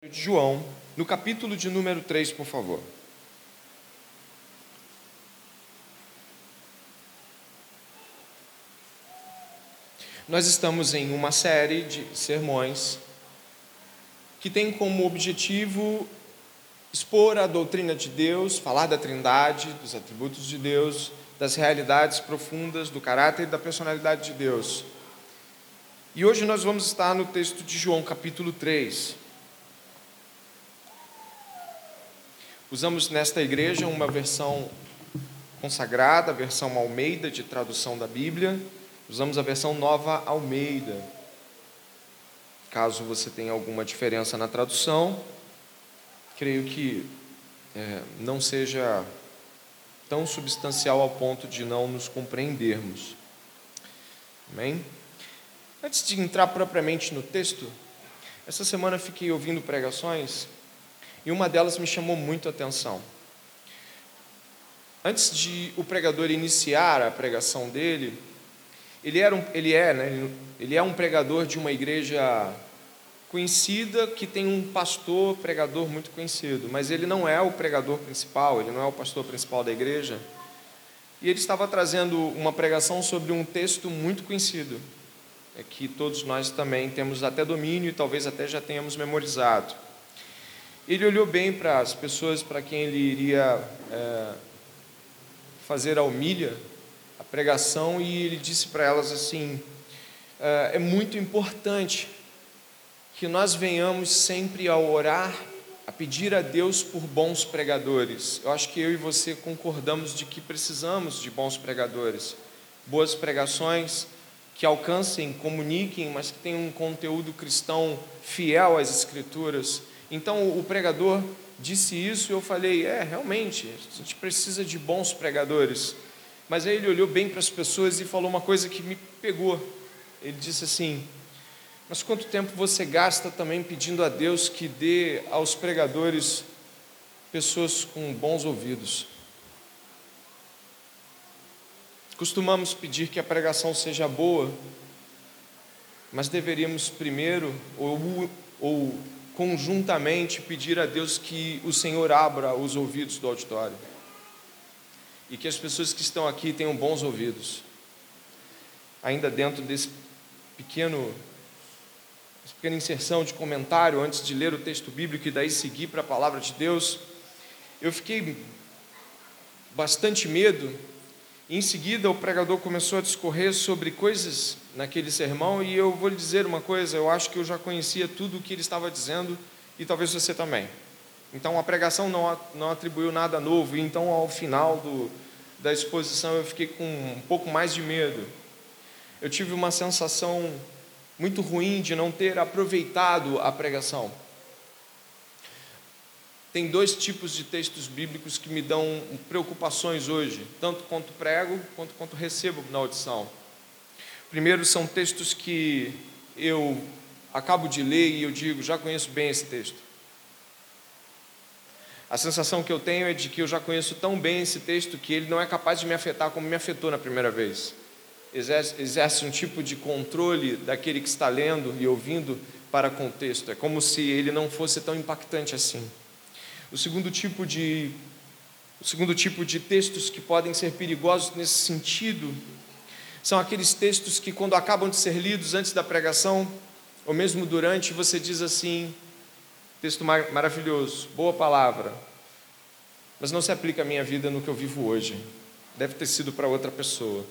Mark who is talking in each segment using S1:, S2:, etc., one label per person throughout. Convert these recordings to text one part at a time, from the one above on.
S1: de João, no capítulo de número 3, por favor. Nós estamos em uma série de sermões que tem como objetivo expor a doutrina de Deus, falar da Trindade, dos atributos de Deus, das realidades profundas do caráter e da personalidade de Deus. E hoje nós vamos estar no texto de João, capítulo 3. Usamos nesta igreja uma versão consagrada, a versão Almeida de tradução da Bíblia. Usamos a versão Nova Almeida. Caso você tenha alguma diferença na tradução, creio que é, não seja tão substancial ao ponto de não nos compreendermos. Amém? Antes de entrar propriamente no texto, essa semana fiquei ouvindo pregações e uma delas me chamou muito a atenção. Antes de o pregador iniciar a pregação dele, ele, era um, ele, é, né, ele é um pregador de uma igreja conhecida que tem um pastor pregador muito conhecido, mas ele não é o pregador principal, ele não é o pastor principal da igreja. E ele estava trazendo uma pregação sobre um texto muito conhecido, é que todos nós também temos até domínio e talvez até já tenhamos memorizado. Ele olhou bem para as pessoas para quem ele iria é, fazer a humilha, a pregação, e ele disse para elas assim: é, é muito importante que nós venhamos sempre a orar, a pedir a Deus por bons pregadores. Eu acho que eu e você concordamos de que precisamos de bons pregadores, boas pregações que alcancem, comuniquem, mas que tenham um conteúdo cristão fiel às Escrituras então o pregador disse isso e eu falei: é, realmente, a gente precisa de bons pregadores. Mas aí ele olhou bem para as pessoas e falou uma coisa que me pegou. Ele disse assim: Mas quanto tempo você gasta também pedindo a Deus que dê aos pregadores pessoas com bons ouvidos? Costumamos pedir que a pregação seja boa, mas deveríamos primeiro, ou, ou conjuntamente pedir a Deus que o Senhor abra os ouvidos do auditório e que as pessoas que estão aqui tenham bons ouvidos. Ainda dentro desse pequeno pequena inserção de comentário antes de ler o texto bíblico e daí seguir para a palavra de Deus, eu fiquei bastante medo em seguida, o pregador começou a discorrer sobre coisas naquele sermão, e eu vou lhe dizer uma coisa: eu acho que eu já conhecia tudo o que ele estava dizendo, e talvez você também. Então, a pregação não, não atribuiu nada novo, e então, ao final do, da exposição, eu fiquei com um pouco mais de medo. Eu tive uma sensação muito ruim de não ter aproveitado a pregação tem dois tipos de textos bíblicos que me dão preocupações hoje, tanto quanto prego quanto quanto recebo na audição. Primeiro são textos que eu acabo de ler e eu digo, já conheço bem esse texto. A sensação que eu tenho é de que eu já conheço tão bem esse texto que ele não é capaz de me afetar como me afetou na primeira vez. Exerce, exerce um tipo de controle daquele que está lendo e ouvindo para com o texto. É como se ele não fosse tão impactante assim. O segundo tipo de o segundo tipo de textos que podem ser perigosos nesse sentido são aqueles textos que quando acabam de ser lidos antes da pregação ou mesmo durante, você diz assim: texto mar maravilhoso, boa palavra, mas não se aplica à minha vida no que eu vivo hoje. Deve ter sido para outra pessoa.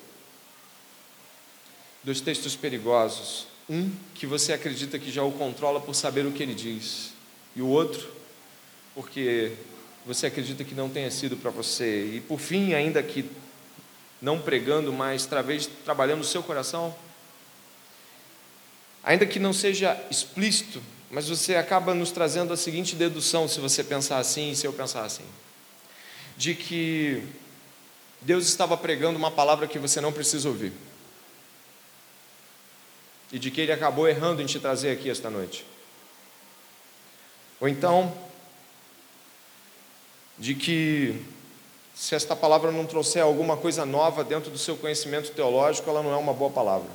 S1: Dois textos perigosos. Um que você acredita que já o controla por saber o que ele diz, e o outro porque você acredita que não tenha sido para você. E por fim, ainda que não pregando, mas talvez trabalhando o seu coração, ainda que não seja explícito, mas você acaba nos trazendo a seguinte dedução, se você pensar assim e se eu pensar assim, de que Deus estava pregando uma palavra que você não precisa ouvir. E de que Ele acabou errando em te trazer aqui esta noite. Ou então, de que se esta palavra não trouxer alguma coisa nova dentro do seu conhecimento teológico, ela não é uma boa palavra.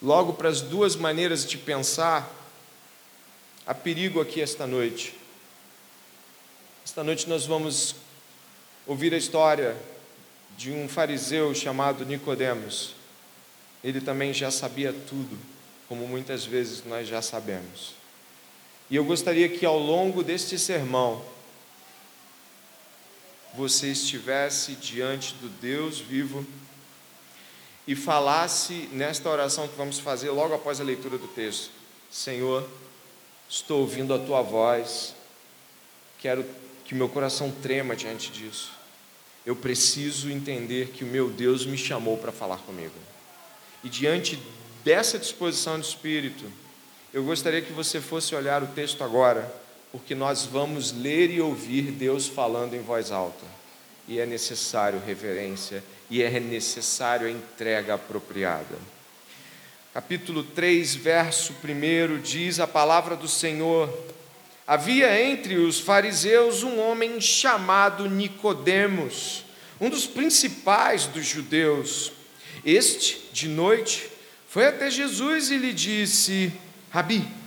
S1: Logo, para as duas maneiras de pensar, Há perigo aqui esta noite. Esta noite nós vamos ouvir a história de um fariseu chamado Nicodemos. Ele também já sabia tudo, como muitas vezes nós já sabemos. E eu gostaria que ao longo deste sermão você estivesse diante do Deus vivo e falasse nesta oração que vamos fazer logo após a leitura do texto: Senhor, estou ouvindo a tua voz, quero que meu coração trema diante disso. Eu preciso entender que o meu Deus me chamou para falar comigo. E diante dessa disposição de espírito, eu gostaria que você fosse olhar o texto agora, porque nós vamos ler e ouvir Deus falando em voz alta. E é necessário reverência, e é necessário a entrega apropriada. Capítulo 3, verso 1 diz a palavra do Senhor: Havia entre os fariseus um homem chamado Nicodemos, um dos principais dos judeus. Este, de noite, foi até Jesus e lhe disse: Rabi,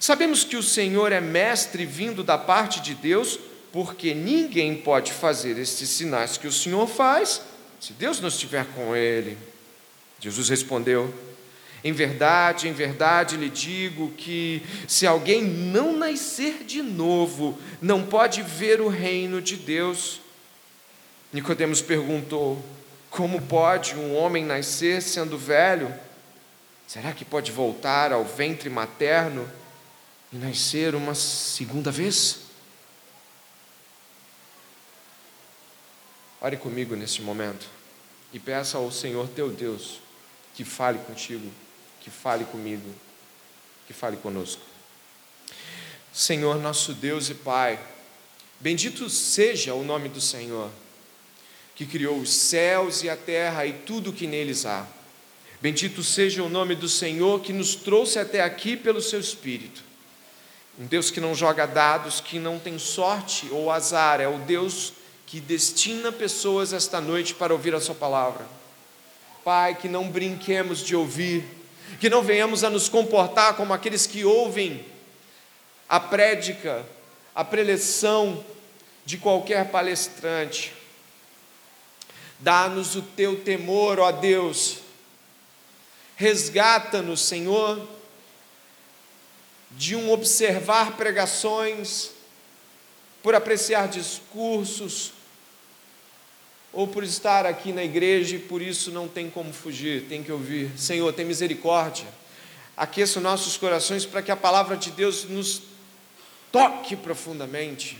S1: sabemos que o Senhor é mestre vindo da parte de Deus, porque ninguém pode fazer estes sinais que o Senhor faz se Deus não estiver com ele. Jesus respondeu: Em verdade, em verdade lhe digo que se alguém não nascer de novo, não pode ver o reino de Deus. Nicodemos perguntou: Como pode um homem nascer sendo velho? Será que pode voltar ao ventre materno e nascer uma segunda vez? Ore comigo nesse momento e peça ao Senhor teu Deus que fale contigo, que fale comigo, que fale conosco. Senhor nosso Deus e Pai, bendito seja o nome do Senhor, que criou os céus e a terra e tudo o que neles há. Bendito seja o nome do Senhor que nos trouxe até aqui pelo seu Espírito. Um Deus que não joga dados, que não tem sorte ou azar, é o Deus que destina pessoas esta noite para ouvir a Sua palavra. Pai, que não brinquemos de ouvir, que não venhamos a nos comportar como aqueles que ouvem a prédica, a preleção de qualquer palestrante. Dá-nos o teu temor, ó Deus Resgata-nos, Senhor, de um observar pregações, por apreciar discursos, ou por estar aqui na igreja e por isso não tem como fugir, tem que ouvir. Senhor, tem misericórdia. Aqueça nossos corações para que a palavra de Deus nos toque profundamente,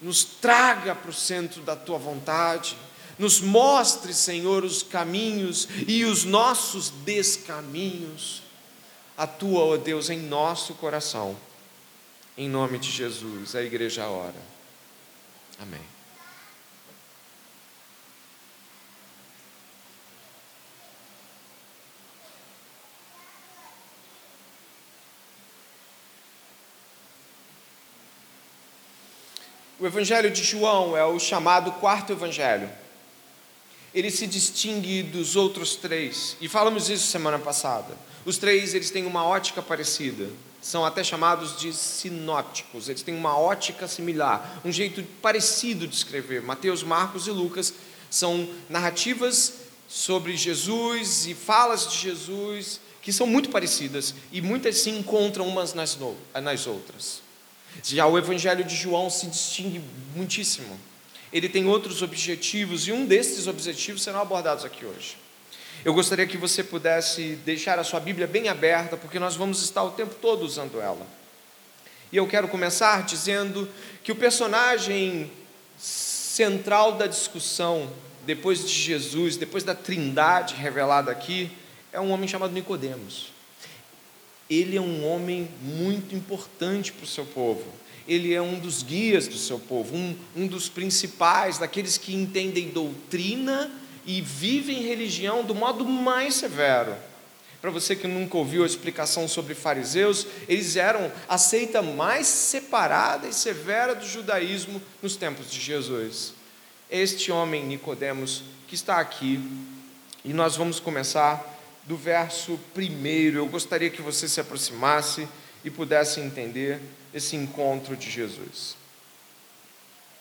S1: nos traga para o centro da tua vontade nos mostre, Senhor, os caminhos e os nossos descaminhos. Atua, ó Deus, em nosso coração. Em nome de Jesus, a igreja ora. Amém. O Evangelho de João é o chamado quarto Evangelho ele se distingue dos outros três. E falamos isso semana passada. Os três eles têm uma ótica parecida. São até chamados de sinópticos. Eles têm uma ótica similar, um jeito parecido de escrever. Mateus, Marcos e Lucas são narrativas sobre Jesus e falas de Jesus que são muito parecidas e muitas se encontram umas nas, nas outras. Já o Evangelho de João se distingue muitíssimo ele tem outros objetivos e um desses objetivos serão abordados aqui hoje. Eu gostaria que você pudesse deixar a sua Bíblia bem aberta, porque nós vamos estar o tempo todo usando ela. E eu quero começar dizendo que o personagem central da discussão, depois de Jesus, depois da Trindade revelada aqui, é um homem chamado Nicodemos. Ele é um homem muito importante para o seu povo ele é um dos guias do seu povo, um, um dos principais, daqueles que entendem doutrina e vivem religião do modo mais severo. Para você que nunca ouviu a explicação sobre fariseus, eles eram a seita mais separada e severa do judaísmo nos tempos de Jesus. Este homem Nicodemos que está aqui, e nós vamos começar do verso primeiro. Eu gostaria que você se aproximasse e pudessem entender esse encontro de Jesus.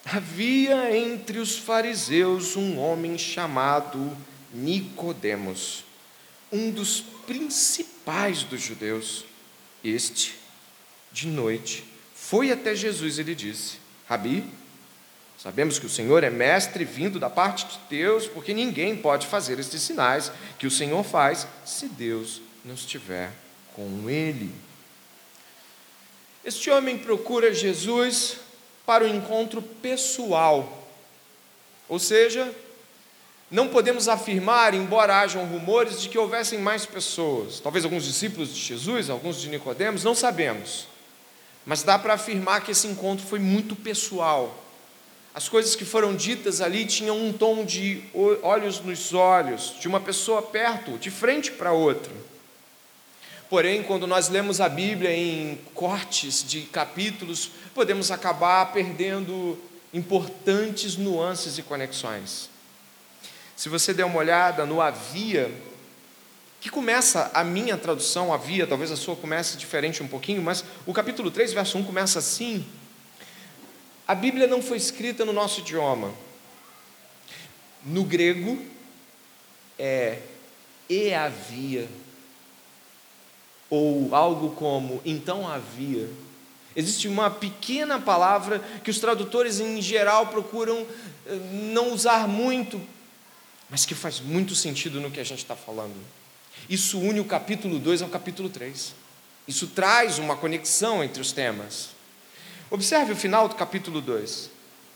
S1: Havia entre os fariseus um homem chamado Nicodemos, um dos principais dos judeus. Este, de noite, foi até Jesus e lhe disse: Rabi, sabemos que o Senhor é mestre vindo da parte de Deus, porque ninguém pode fazer estes sinais que o Senhor faz se Deus não estiver com ele. Este homem procura Jesus para o encontro pessoal, ou seja, não podemos afirmar, embora hajam rumores de que houvessem mais pessoas, talvez alguns discípulos de Jesus, alguns de Nicodemos, não sabemos. Mas dá para afirmar que esse encontro foi muito pessoal. As coisas que foram ditas ali tinham um tom de olhos nos olhos, de uma pessoa perto, de frente para outra. Porém, quando nós lemos a Bíblia em cortes de capítulos, podemos acabar perdendo importantes nuances e conexões. Se você der uma olhada no havia, que começa a minha tradução, havia, talvez a sua comece diferente um pouquinho, mas o capítulo 3, verso 1 começa assim: A Bíblia não foi escrita no nosso idioma. No grego é e havia ou algo como então havia. Existe uma pequena palavra que os tradutores em geral procuram eh, não usar muito, mas que faz muito sentido no que a gente está falando. Isso une o capítulo 2 ao capítulo 3. Isso traz uma conexão entre os temas. Observe o final do capítulo 2,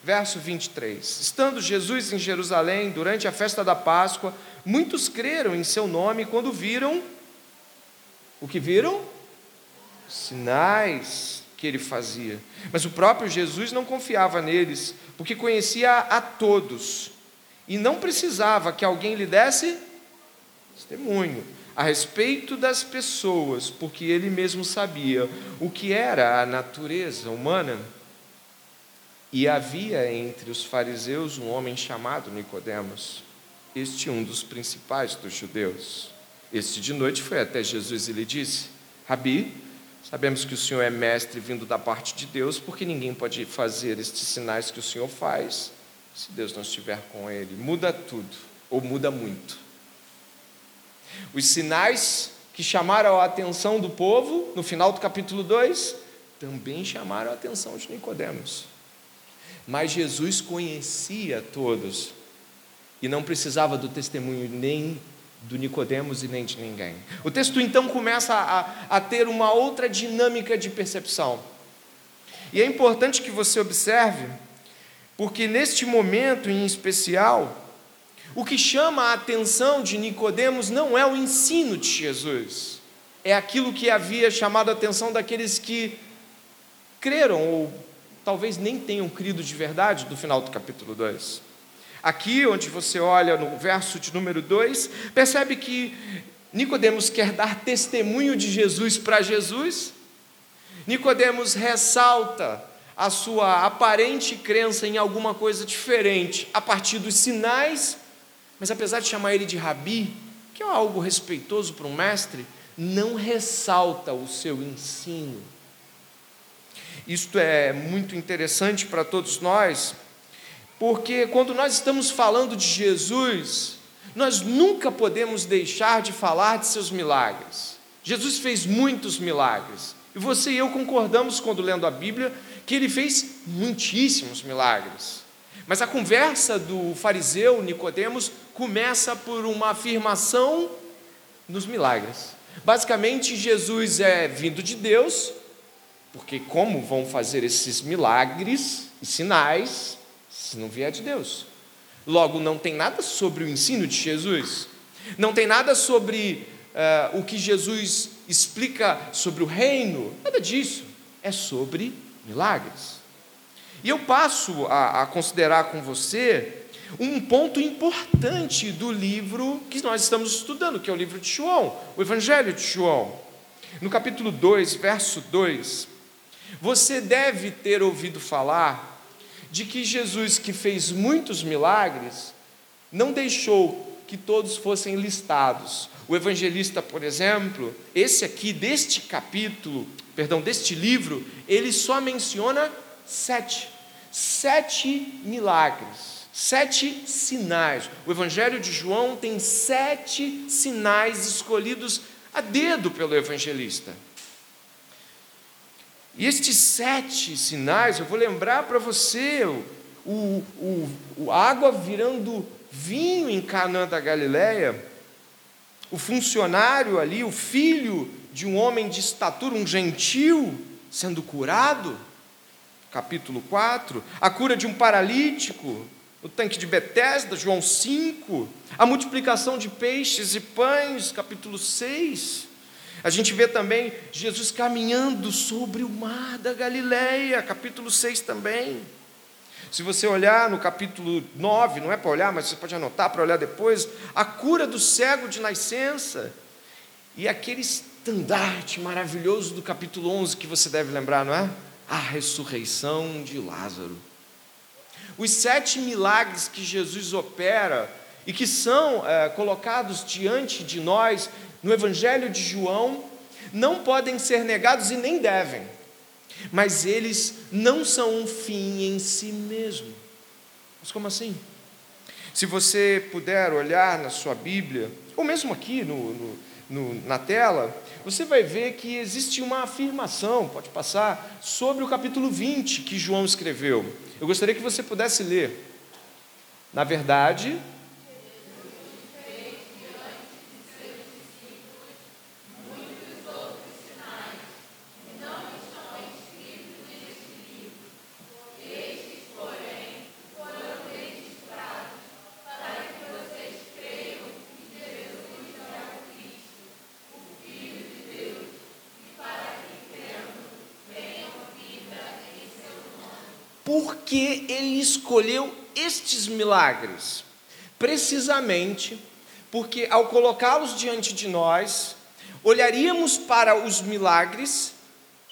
S1: verso 23. Estando Jesus em Jerusalém durante a festa da Páscoa, muitos creram em seu nome quando viram o que viram? Sinais que ele fazia. Mas o próprio Jesus não confiava neles, porque conhecia a todos e não precisava que alguém lhe desse testemunho a respeito das pessoas, porque ele mesmo sabia o que era a natureza humana. E havia entre os fariseus um homem chamado Nicodemos, este um dos principais dos judeus. Este de noite foi até Jesus e lhe disse: Rabi, sabemos que o Senhor é mestre vindo da parte de Deus, porque ninguém pode fazer estes sinais que o Senhor faz se Deus não estiver com ele. Muda tudo, ou muda muito. Os sinais que chamaram a atenção do povo, no final do capítulo 2, também chamaram a atenção de Nicodemos. Mas Jesus conhecia todos e não precisava do testemunho nem do Nicodemos e nem de ninguém. O texto então começa a, a ter uma outra dinâmica de percepção. E é importante que você observe, porque neste momento em especial, o que chama a atenção de Nicodemos não é o ensino de Jesus, é aquilo que havia chamado a atenção daqueles que creram ou talvez nem tenham crido de verdade do final do capítulo 2. Aqui, onde você olha no verso de número 2, percebe que Nicodemos quer dar testemunho de Jesus para Jesus. Nicodemos ressalta a sua aparente crença em alguma coisa diferente a partir dos sinais, mas apesar de chamar ele de rabi, que é algo respeitoso para um mestre, não ressalta o seu ensino. Isto é muito interessante para todos nós, porque quando nós estamos falando de Jesus, nós nunca podemos deixar de falar de seus milagres. Jesus fez muitos milagres. E você e eu concordamos quando lendo a Bíblia que ele fez muitíssimos milagres. Mas a conversa do fariseu Nicodemos começa por uma afirmação nos milagres. Basicamente, Jesus é vindo de Deus, porque como vão fazer esses milagres e sinais se não vier de Deus. Logo, não tem nada sobre o ensino de Jesus, não tem nada sobre uh, o que Jesus explica sobre o reino, nada disso. É sobre milagres. E eu passo a, a considerar com você um ponto importante do livro que nós estamos estudando, que é o livro de João, o Evangelho de João. No capítulo 2, verso 2, você deve ter ouvido falar de que Jesus, que fez muitos milagres, não deixou que todos fossem listados. O evangelista, por exemplo, esse aqui deste capítulo, perdão, deste livro, ele só menciona sete. Sete milagres, sete sinais. O Evangelho de João tem sete sinais escolhidos a dedo pelo evangelista. E estes sete sinais, eu vou lembrar para você, o, o, o, água virando vinho em Canaã da Galileia, o funcionário ali, o filho de um homem de estatura, um gentil, sendo curado, capítulo 4, a cura de um paralítico, no tanque de Betesda, João 5, a multiplicação de peixes e pães, capítulo 6, a gente vê também Jesus caminhando sobre o mar da Galileia, capítulo 6 também. Se você olhar no capítulo 9, não é para olhar, mas você pode anotar para olhar depois, a cura do cego de nascença e aquele estandarte maravilhoso do capítulo 11 que você deve lembrar, não é? A ressurreição de Lázaro. Os sete milagres que Jesus opera e que são é, colocados diante de nós no Evangelho de João não podem ser negados e nem devem, mas eles não são um fim em si mesmo. Mas como assim? Se você puder olhar na sua Bíblia, ou mesmo aqui no, no, no, na tela, você vai ver que existe uma afirmação, pode passar, sobre o capítulo 20 que João escreveu. Eu gostaria que você pudesse ler. Na verdade, por que ele escolheu estes milagres? Precisamente porque, ao colocá-los diante de nós, olharíamos para os milagres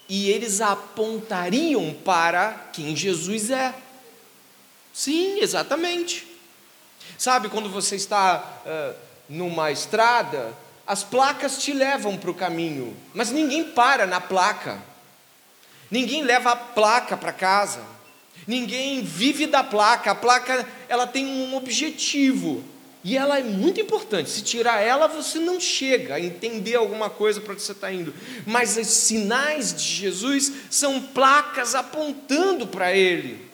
S1: e eles apontariam para quem Jesus é. Sim, exatamente. Sabe quando você está uh, numa estrada, as placas te levam para o caminho, mas ninguém para na placa, ninguém leva a placa para casa. Ninguém vive da placa. A placa ela tem um objetivo e ela é muito importante. Se tirar ela, você não chega a entender alguma coisa para onde você está indo. Mas os sinais de Jesus são placas apontando para Ele.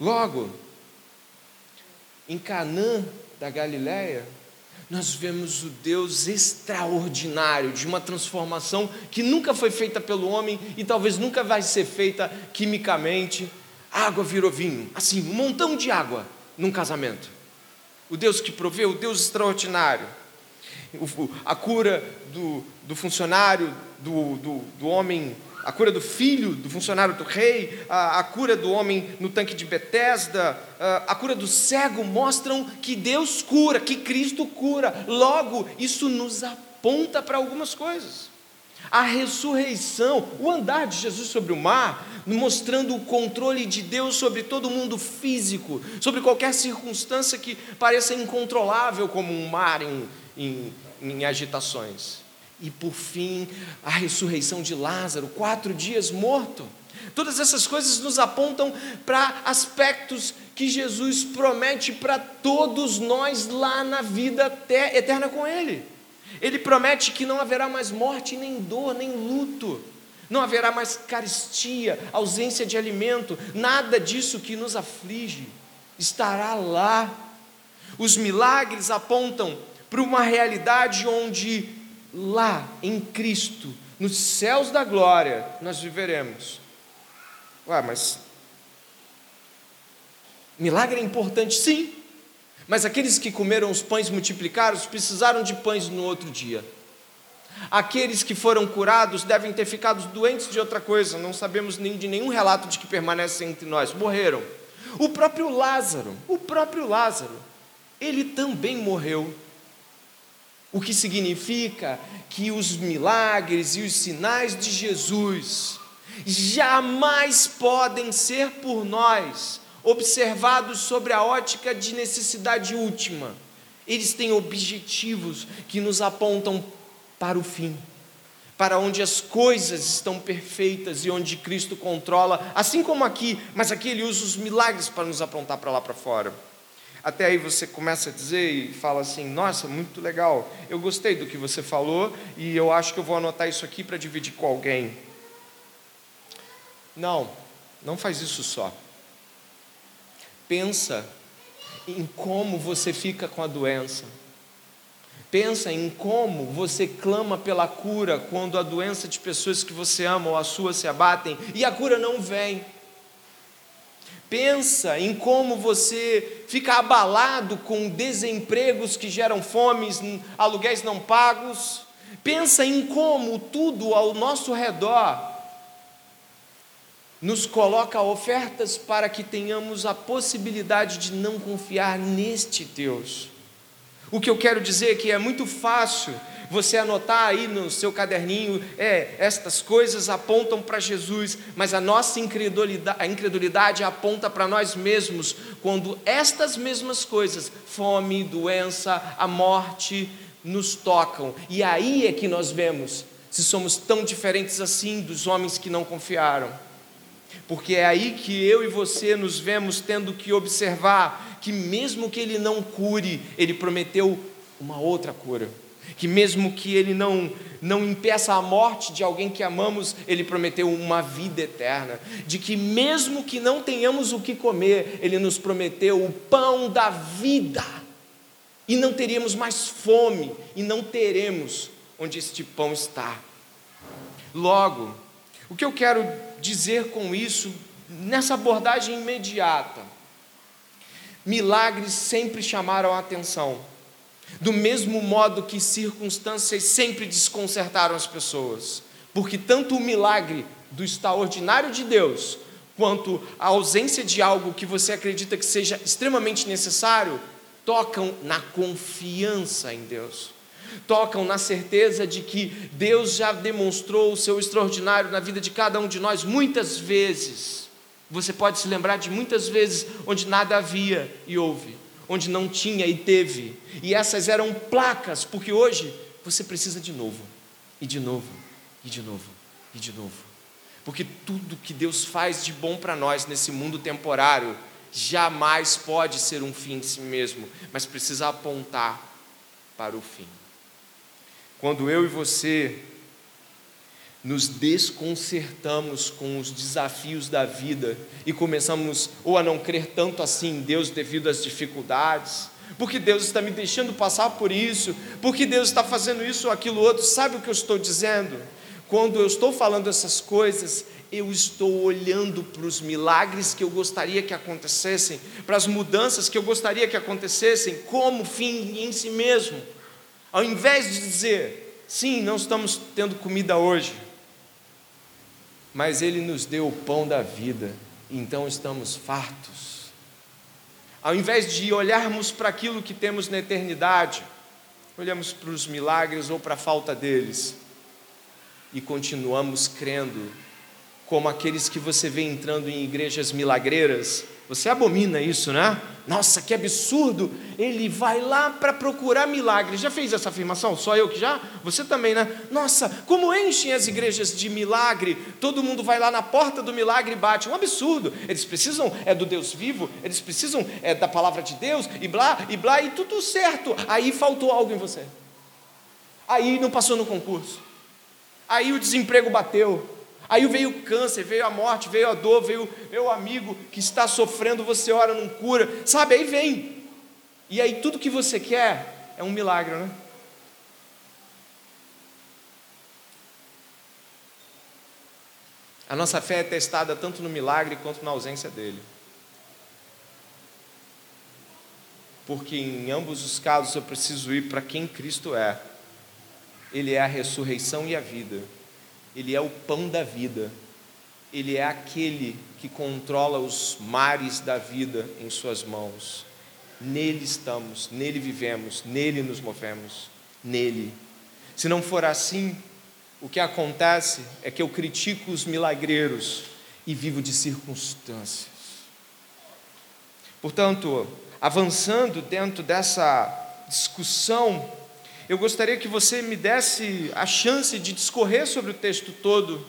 S1: Logo, em Canaã da Galileia, nós vemos o Deus extraordinário de uma transformação que nunca foi feita pelo homem e talvez nunca vai ser feita quimicamente. água virou vinho, assim, um montão de água num casamento. O Deus que proveu, o Deus extraordinário. A cura do, do funcionário, do, do, do homem a cura do filho, do funcionário do rei, a, a cura do homem no tanque de Betesda, a, a cura do cego mostram que Deus cura, que Cristo cura. Logo, isso nos aponta para algumas coisas. A ressurreição, o andar de Jesus sobre o mar, mostrando o controle de Deus sobre todo o mundo físico, sobre qualquer circunstância que pareça incontrolável, como um mar em, em, em agitações. E por fim, a ressurreição de Lázaro, quatro dias morto. Todas essas coisas nos apontam para aspectos que Jesus promete para todos nós lá na vida eterna com Ele. Ele promete que não haverá mais morte, nem dor, nem luto. Não haverá mais caristia, ausência de alimento, nada disso que nos aflige estará lá. Os milagres apontam para uma realidade onde lá em Cristo, nos céus da glória, nós viveremos. Ué, mas milagre é importante, sim. Mas aqueles que comeram os pães multiplicados precisaram de pães no outro dia. Aqueles que foram curados devem ter ficado doentes de outra coisa, não sabemos nem de nenhum relato de que permanecem entre nós, morreram. O próprio Lázaro, o próprio Lázaro, ele também morreu o que significa que os milagres e os sinais de Jesus jamais podem ser por nós observados sobre a ótica de necessidade última. Eles têm objetivos que nos apontam para o fim, para onde as coisas estão perfeitas e onde Cristo controla, assim como aqui, mas aqui ele usa os milagres para nos apontar para lá para fora. Até aí você começa a dizer e fala assim: Nossa, muito legal, eu gostei do que você falou e eu acho que eu vou anotar isso aqui para dividir com alguém. Não, não faz isso só. Pensa em como você fica com a doença Pensa em como você clama pela cura quando a doença de pessoas que você ama ou a sua se abatem e a cura não vem. Pensa em como você fica abalado com desempregos que geram fomes, aluguéis não pagos. Pensa em como tudo ao nosso redor nos coloca ofertas para que tenhamos a possibilidade de não confiar neste Deus. O que eu quero dizer é que é muito fácil você anotar aí no seu caderninho, é, estas coisas apontam para Jesus, mas a nossa incredulidade, a incredulidade aponta para nós mesmos, quando estas mesmas coisas, fome, doença, a morte, nos tocam. E aí é que nós vemos se somos tão diferentes assim dos homens que não confiaram. Porque é aí que eu e você nos vemos tendo que observar que, mesmo que Ele não cure, Ele prometeu uma outra cura. Que, mesmo que Ele não, não impeça a morte de alguém que amamos, Ele prometeu uma vida eterna. De que, mesmo que não tenhamos o que comer, Ele nos prometeu o pão da vida. E não teríamos mais fome, e não teremos onde este pão está. Logo, o que eu quero dizer com isso, nessa abordagem imediata? Milagres sempre chamaram a atenção, do mesmo modo que circunstâncias sempre desconcertaram as pessoas, porque tanto o milagre do extraordinário de Deus, quanto a ausência de algo que você acredita que seja extremamente necessário, tocam na confiança em Deus. Tocam na certeza de que Deus já demonstrou o seu extraordinário na vida de cada um de nós muitas vezes. Você pode se lembrar de muitas vezes onde nada havia e houve, onde não tinha e teve, e essas eram placas, porque hoje você precisa de novo, e de novo, e de novo, e de novo. Porque tudo que Deus faz de bom para nós nesse mundo temporário jamais pode ser um fim em si mesmo, mas precisa apontar para o fim. Quando eu e você nos desconcertamos com os desafios da vida e começamos ou a não crer tanto assim em Deus devido às dificuldades, porque Deus está me deixando passar por isso, porque Deus está fazendo isso ou aquilo outro, sabe o que eu estou dizendo? Quando eu estou falando essas coisas, eu estou olhando para os milagres que eu gostaria que acontecessem, para as mudanças que eu gostaria que acontecessem, como fim em si mesmo ao invés de dizer, sim, não estamos tendo comida hoje, mas Ele nos deu o pão da vida, então estamos fartos. Ao invés de olharmos para aquilo que temos na eternidade, olhamos para os milagres ou para a falta deles e continuamos crendo como aqueles que você vê entrando em igrejas milagreiras. Você abomina isso, né? Nossa, que absurdo! Ele vai lá para procurar milagres. Já fez essa afirmação? Só eu que já? Você também, né? Nossa, como enchem as igrejas de milagre? Todo mundo vai lá na porta do milagre e bate. Um absurdo. Eles precisam é do Deus vivo, eles precisam é da palavra de Deus e blá e blá e tudo certo. Aí faltou algo em você. Aí não passou no concurso. Aí o desemprego bateu. Aí veio o câncer, veio a morte, veio a dor, veio meu amigo que está sofrendo, você ora, não cura, sabe? Aí vem. E aí tudo que você quer é um milagre, né? A nossa fé é testada tanto no milagre quanto na ausência dele. Porque em ambos os casos eu preciso ir para quem Cristo é. Ele é a ressurreição e a vida. Ele é o pão da vida, Ele é aquele que controla os mares da vida em Suas mãos. Nele estamos, nele vivemos, nele nos movemos, nele. Se não for assim, o que acontece é que eu critico os milagreiros e vivo de circunstâncias. Portanto, avançando dentro dessa discussão eu gostaria que você me desse a chance de discorrer sobre o texto todo.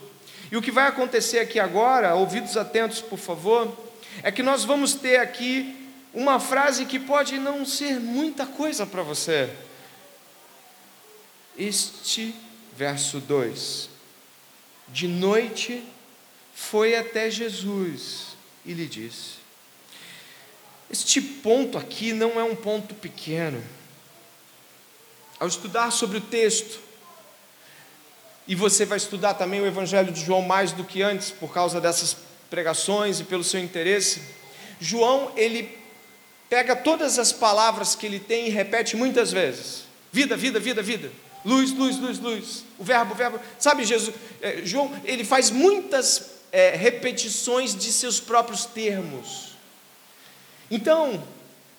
S1: E o que vai acontecer aqui agora, ouvidos atentos, por favor, é que nós vamos ter aqui uma frase que pode não ser muita coisa para você. Este verso 2: De noite foi até Jesus e lhe disse. Este ponto aqui não é um ponto pequeno. Ao estudar sobre o texto, e você vai estudar também o Evangelho de João mais do que antes, por causa dessas pregações e pelo seu interesse, João, ele pega todas as palavras que ele tem e repete muitas vezes: vida, vida, vida, vida. Luz, luz, luz, luz. O verbo, o verbo. Sabe, Jesus, é, João, ele faz muitas é, repetições de seus próprios termos. Então,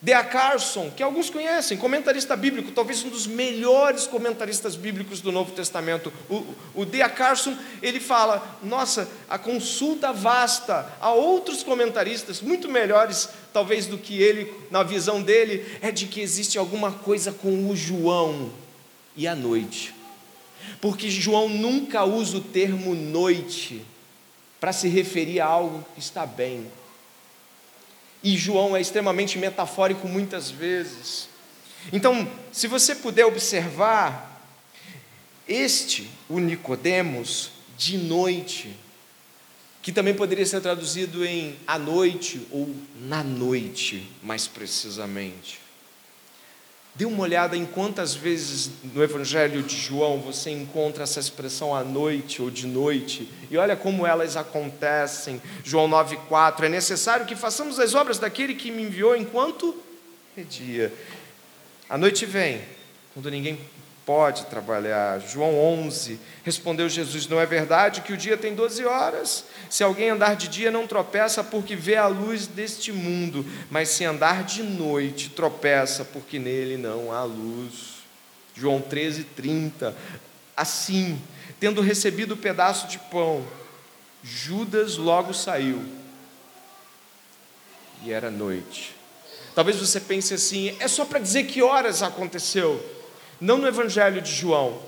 S1: D.A. Carson, que alguns conhecem, comentarista bíblico, talvez um dos melhores comentaristas bíblicos do Novo Testamento, o, o D.A. Carson, ele fala: nossa, a consulta vasta a outros comentaristas, muito melhores, talvez, do que ele, na visão dele, é de que existe alguma coisa com o João e a noite. Porque João nunca usa o termo noite para se referir a algo que está bem. E João é extremamente metafórico muitas vezes. Então, se você puder observar, este, o Nicodemos, de noite, que também poderia ser traduzido em à noite ou na noite, mais precisamente. Dê uma olhada em quantas vezes no Evangelho de João você encontra essa expressão à noite ou de noite, e olha como elas acontecem. João 9,4: É necessário que façamos as obras daquele que me enviou enquanto é dia. A noite vem, quando ninguém pode trabalhar. João 11, respondeu Jesus: Não é verdade que o dia tem 12 horas? Se alguém andar de dia, não tropeça porque vê a luz deste mundo, mas se andar de noite, tropeça porque nele não há luz. João 13, 30. Assim, tendo recebido o pedaço de pão, Judas logo saiu. E era noite. Talvez você pense assim: é só para dizer que horas aconteceu não no Evangelho de João.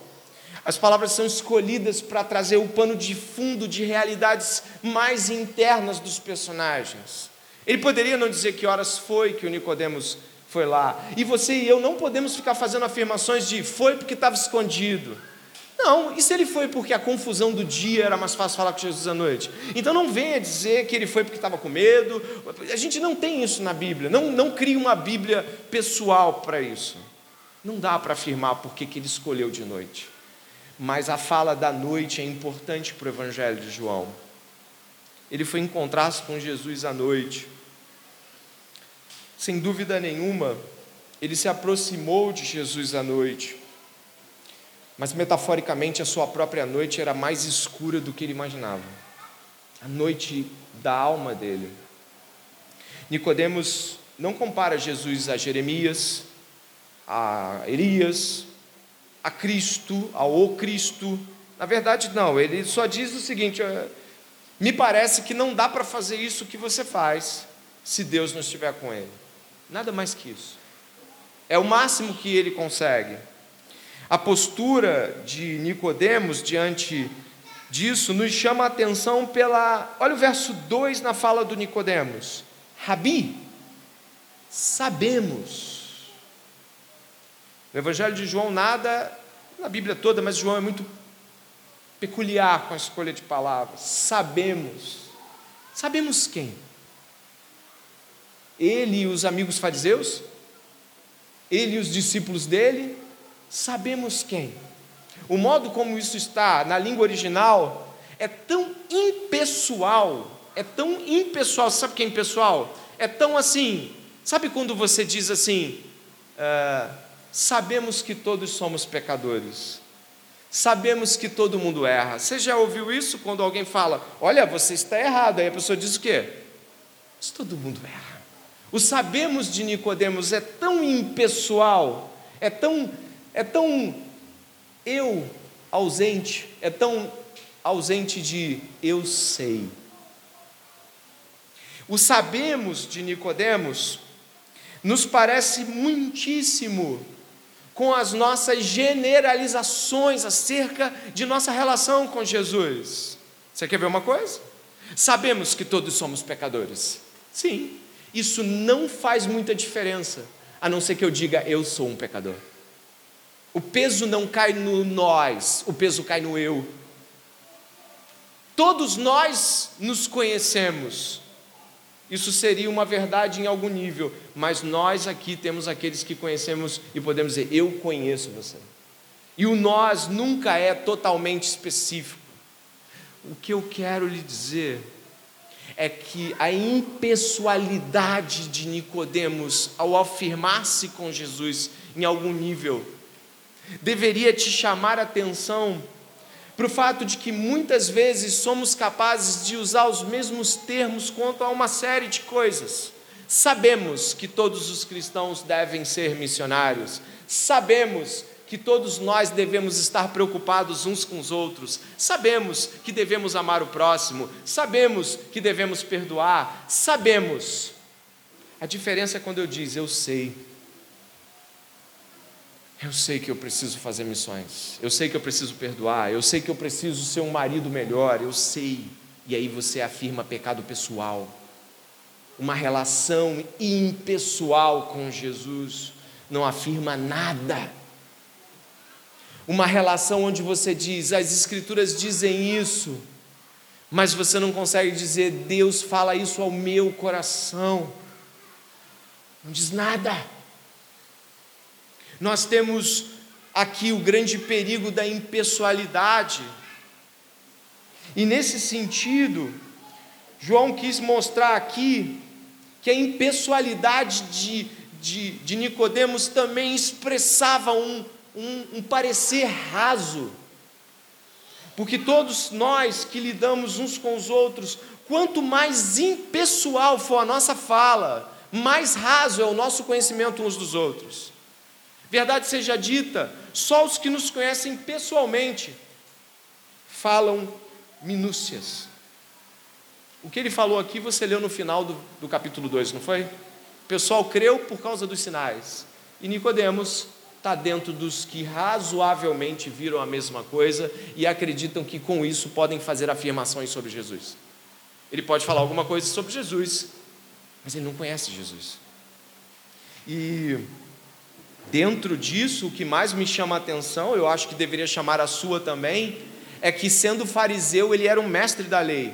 S1: As palavras são escolhidas para trazer o pano de fundo de realidades mais internas dos personagens. Ele poderia não dizer que horas foi que o Nicodemos foi lá. E você e eu não podemos ficar fazendo afirmações de foi porque estava escondido. Não, e se ele foi porque a confusão do dia era mais fácil falar com Jesus à noite? Então não venha dizer que ele foi porque estava com medo. A gente não tem isso na Bíblia. Não, não crie uma Bíblia pessoal para isso. Não dá para afirmar porque que ele escolheu de noite. Mas a fala da noite é importante para o Evangelho de João. Ele foi encontrar-se com Jesus à noite. Sem dúvida nenhuma, ele se aproximou de Jesus à noite. Mas metaforicamente, a sua própria noite era mais escura do que ele imaginava. A noite da alma dele. Nicodemos não compara Jesus a Jeremias, a Elias, a Cristo, ao Cristo. Na verdade, não, ele só diz o seguinte: é, me parece que não dá para fazer isso que você faz se Deus não estiver com ele. Nada mais que isso. É o máximo que ele consegue. A postura de Nicodemos diante disso nos chama a atenção pela, olha o verso 2 na fala do Nicodemos. Rabi, sabemos no Evangelho de João, nada, na Bíblia toda, mas João é muito peculiar com a escolha de palavras. Sabemos. Sabemos quem? Ele e os amigos fariseus? Ele e os discípulos dele? Sabemos quem? O modo como isso está na língua original é tão impessoal, é tão impessoal, sabe o que é impessoal? É tão assim, sabe quando você diz assim, uh, sabemos que todos somos pecadores. Sabemos que todo mundo erra. Você já ouviu isso quando alguém fala: Olha, você está errado? Aí a pessoa diz o quê? Mas todo mundo erra. O sabemos de Nicodemos é tão impessoal, é tão, é tão eu ausente, é tão ausente de eu sei. O sabemos de Nicodemos nos parece muitíssimo com as nossas generalizações acerca de nossa relação com Jesus. Você quer ver uma coisa? Sabemos que todos somos pecadores. Sim, isso não faz muita diferença, a não ser que eu diga eu sou um pecador. O peso não cai no nós, o peso cai no eu. Todos nós nos conhecemos. Isso seria uma verdade em algum nível, mas nós aqui temos aqueles que conhecemos e podemos dizer: Eu conheço você. E o nós nunca é totalmente específico. O que eu quero lhe dizer é que a impessoalidade de Nicodemos ao afirmar-se com Jesus em algum nível deveria te chamar a atenção para o fato de que muitas vezes somos capazes de usar os mesmos termos quanto a uma série de coisas. Sabemos que todos os cristãos devem ser missionários, sabemos que todos nós devemos estar preocupados uns com os outros, sabemos que devemos amar o próximo, sabemos que devemos perdoar, sabemos. A diferença é quando eu diz eu sei. Eu sei que eu preciso fazer missões, eu sei que eu preciso perdoar, eu sei que eu preciso ser um marido melhor, eu sei. E aí você afirma pecado pessoal, uma relação impessoal com Jesus, não afirma nada. Uma relação onde você diz, as Escrituras dizem isso, mas você não consegue dizer, Deus fala isso ao meu coração. Não diz nada. Nós temos aqui o grande perigo da impessoalidade. E nesse sentido, João quis mostrar aqui que a impessoalidade de, de, de Nicodemos também expressava um, um, um parecer raso. Porque todos nós que lidamos uns com os outros, quanto mais impessoal for a nossa fala, mais raso é o nosso conhecimento uns dos outros. Verdade seja dita, só os que nos conhecem pessoalmente falam minúcias. O que ele falou aqui você leu no final do, do capítulo 2, não foi? O pessoal creu por causa dos sinais. E Nicodemos está dentro dos que razoavelmente viram a mesma coisa e acreditam que com isso podem fazer afirmações sobre Jesus. Ele pode falar alguma coisa sobre Jesus, mas ele não conhece Jesus. E Dentro disso, o que mais me chama a atenção, eu acho que deveria chamar a sua também, é que sendo fariseu, ele era um mestre da lei.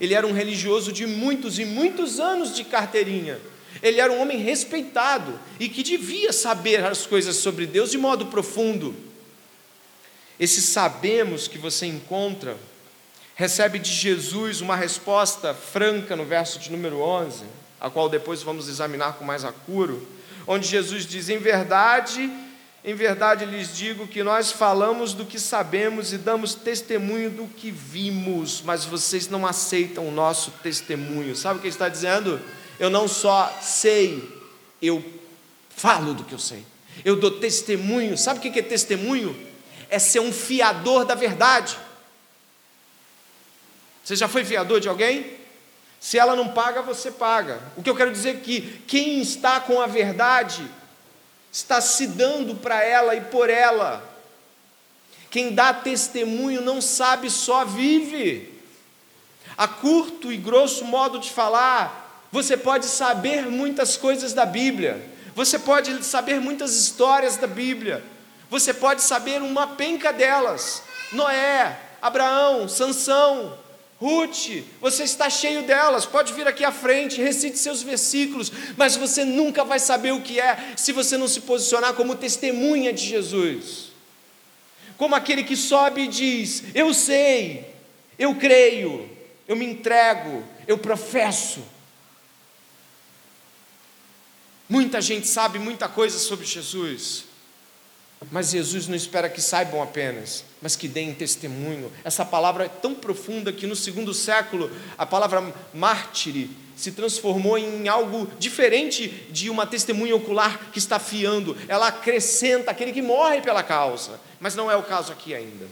S1: Ele era um religioso de muitos e muitos anos de carteirinha. Ele era um homem respeitado e que devia saber as coisas sobre Deus de modo profundo. Esse sabemos que você encontra recebe de Jesus uma resposta franca no verso de número 11, a qual depois vamos examinar com mais acuro onde Jesus diz: Em verdade, em verdade lhes digo que nós falamos do que sabemos e damos testemunho do que vimos, mas vocês não aceitam o nosso testemunho. Sabe o que ele está dizendo? Eu não só sei, eu falo do que eu sei. Eu dou testemunho. Sabe o que é testemunho? É ser um fiador da verdade. Você já foi fiador de alguém? Se ela não paga, você paga. O que eu quero dizer é que quem está com a verdade está se dando para ela e por ela. Quem dá testemunho não sabe, só vive. A curto e grosso modo de falar, você pode saber muitas coisas da Bíblia, você pode saber muitas histórias da Bíblia, você pode saber uma penca delas. Noé, Abraão, Sansão, Ruth, você está cheio delas, pode vir aqui à frente, recite seus versículos, mas você nunca vai saber o que é se você não se posicionar como testemunha de Jesus. Como aquele que sobe e diz: Eu sei, eu creio, eu me entrego, eu professo. Muita gente sabe muita coisa sobre Jesus, mas Jesus não espera que saibam apenas, mas que deem testemunho. Essa palavra é tão profunda que no segundo século a palavra mártire se transformou em algo diferente de uma testemunha ocular que está fiando. Ela acrescenta aquele que morre pela causa, mas não é o caso aqui ainda.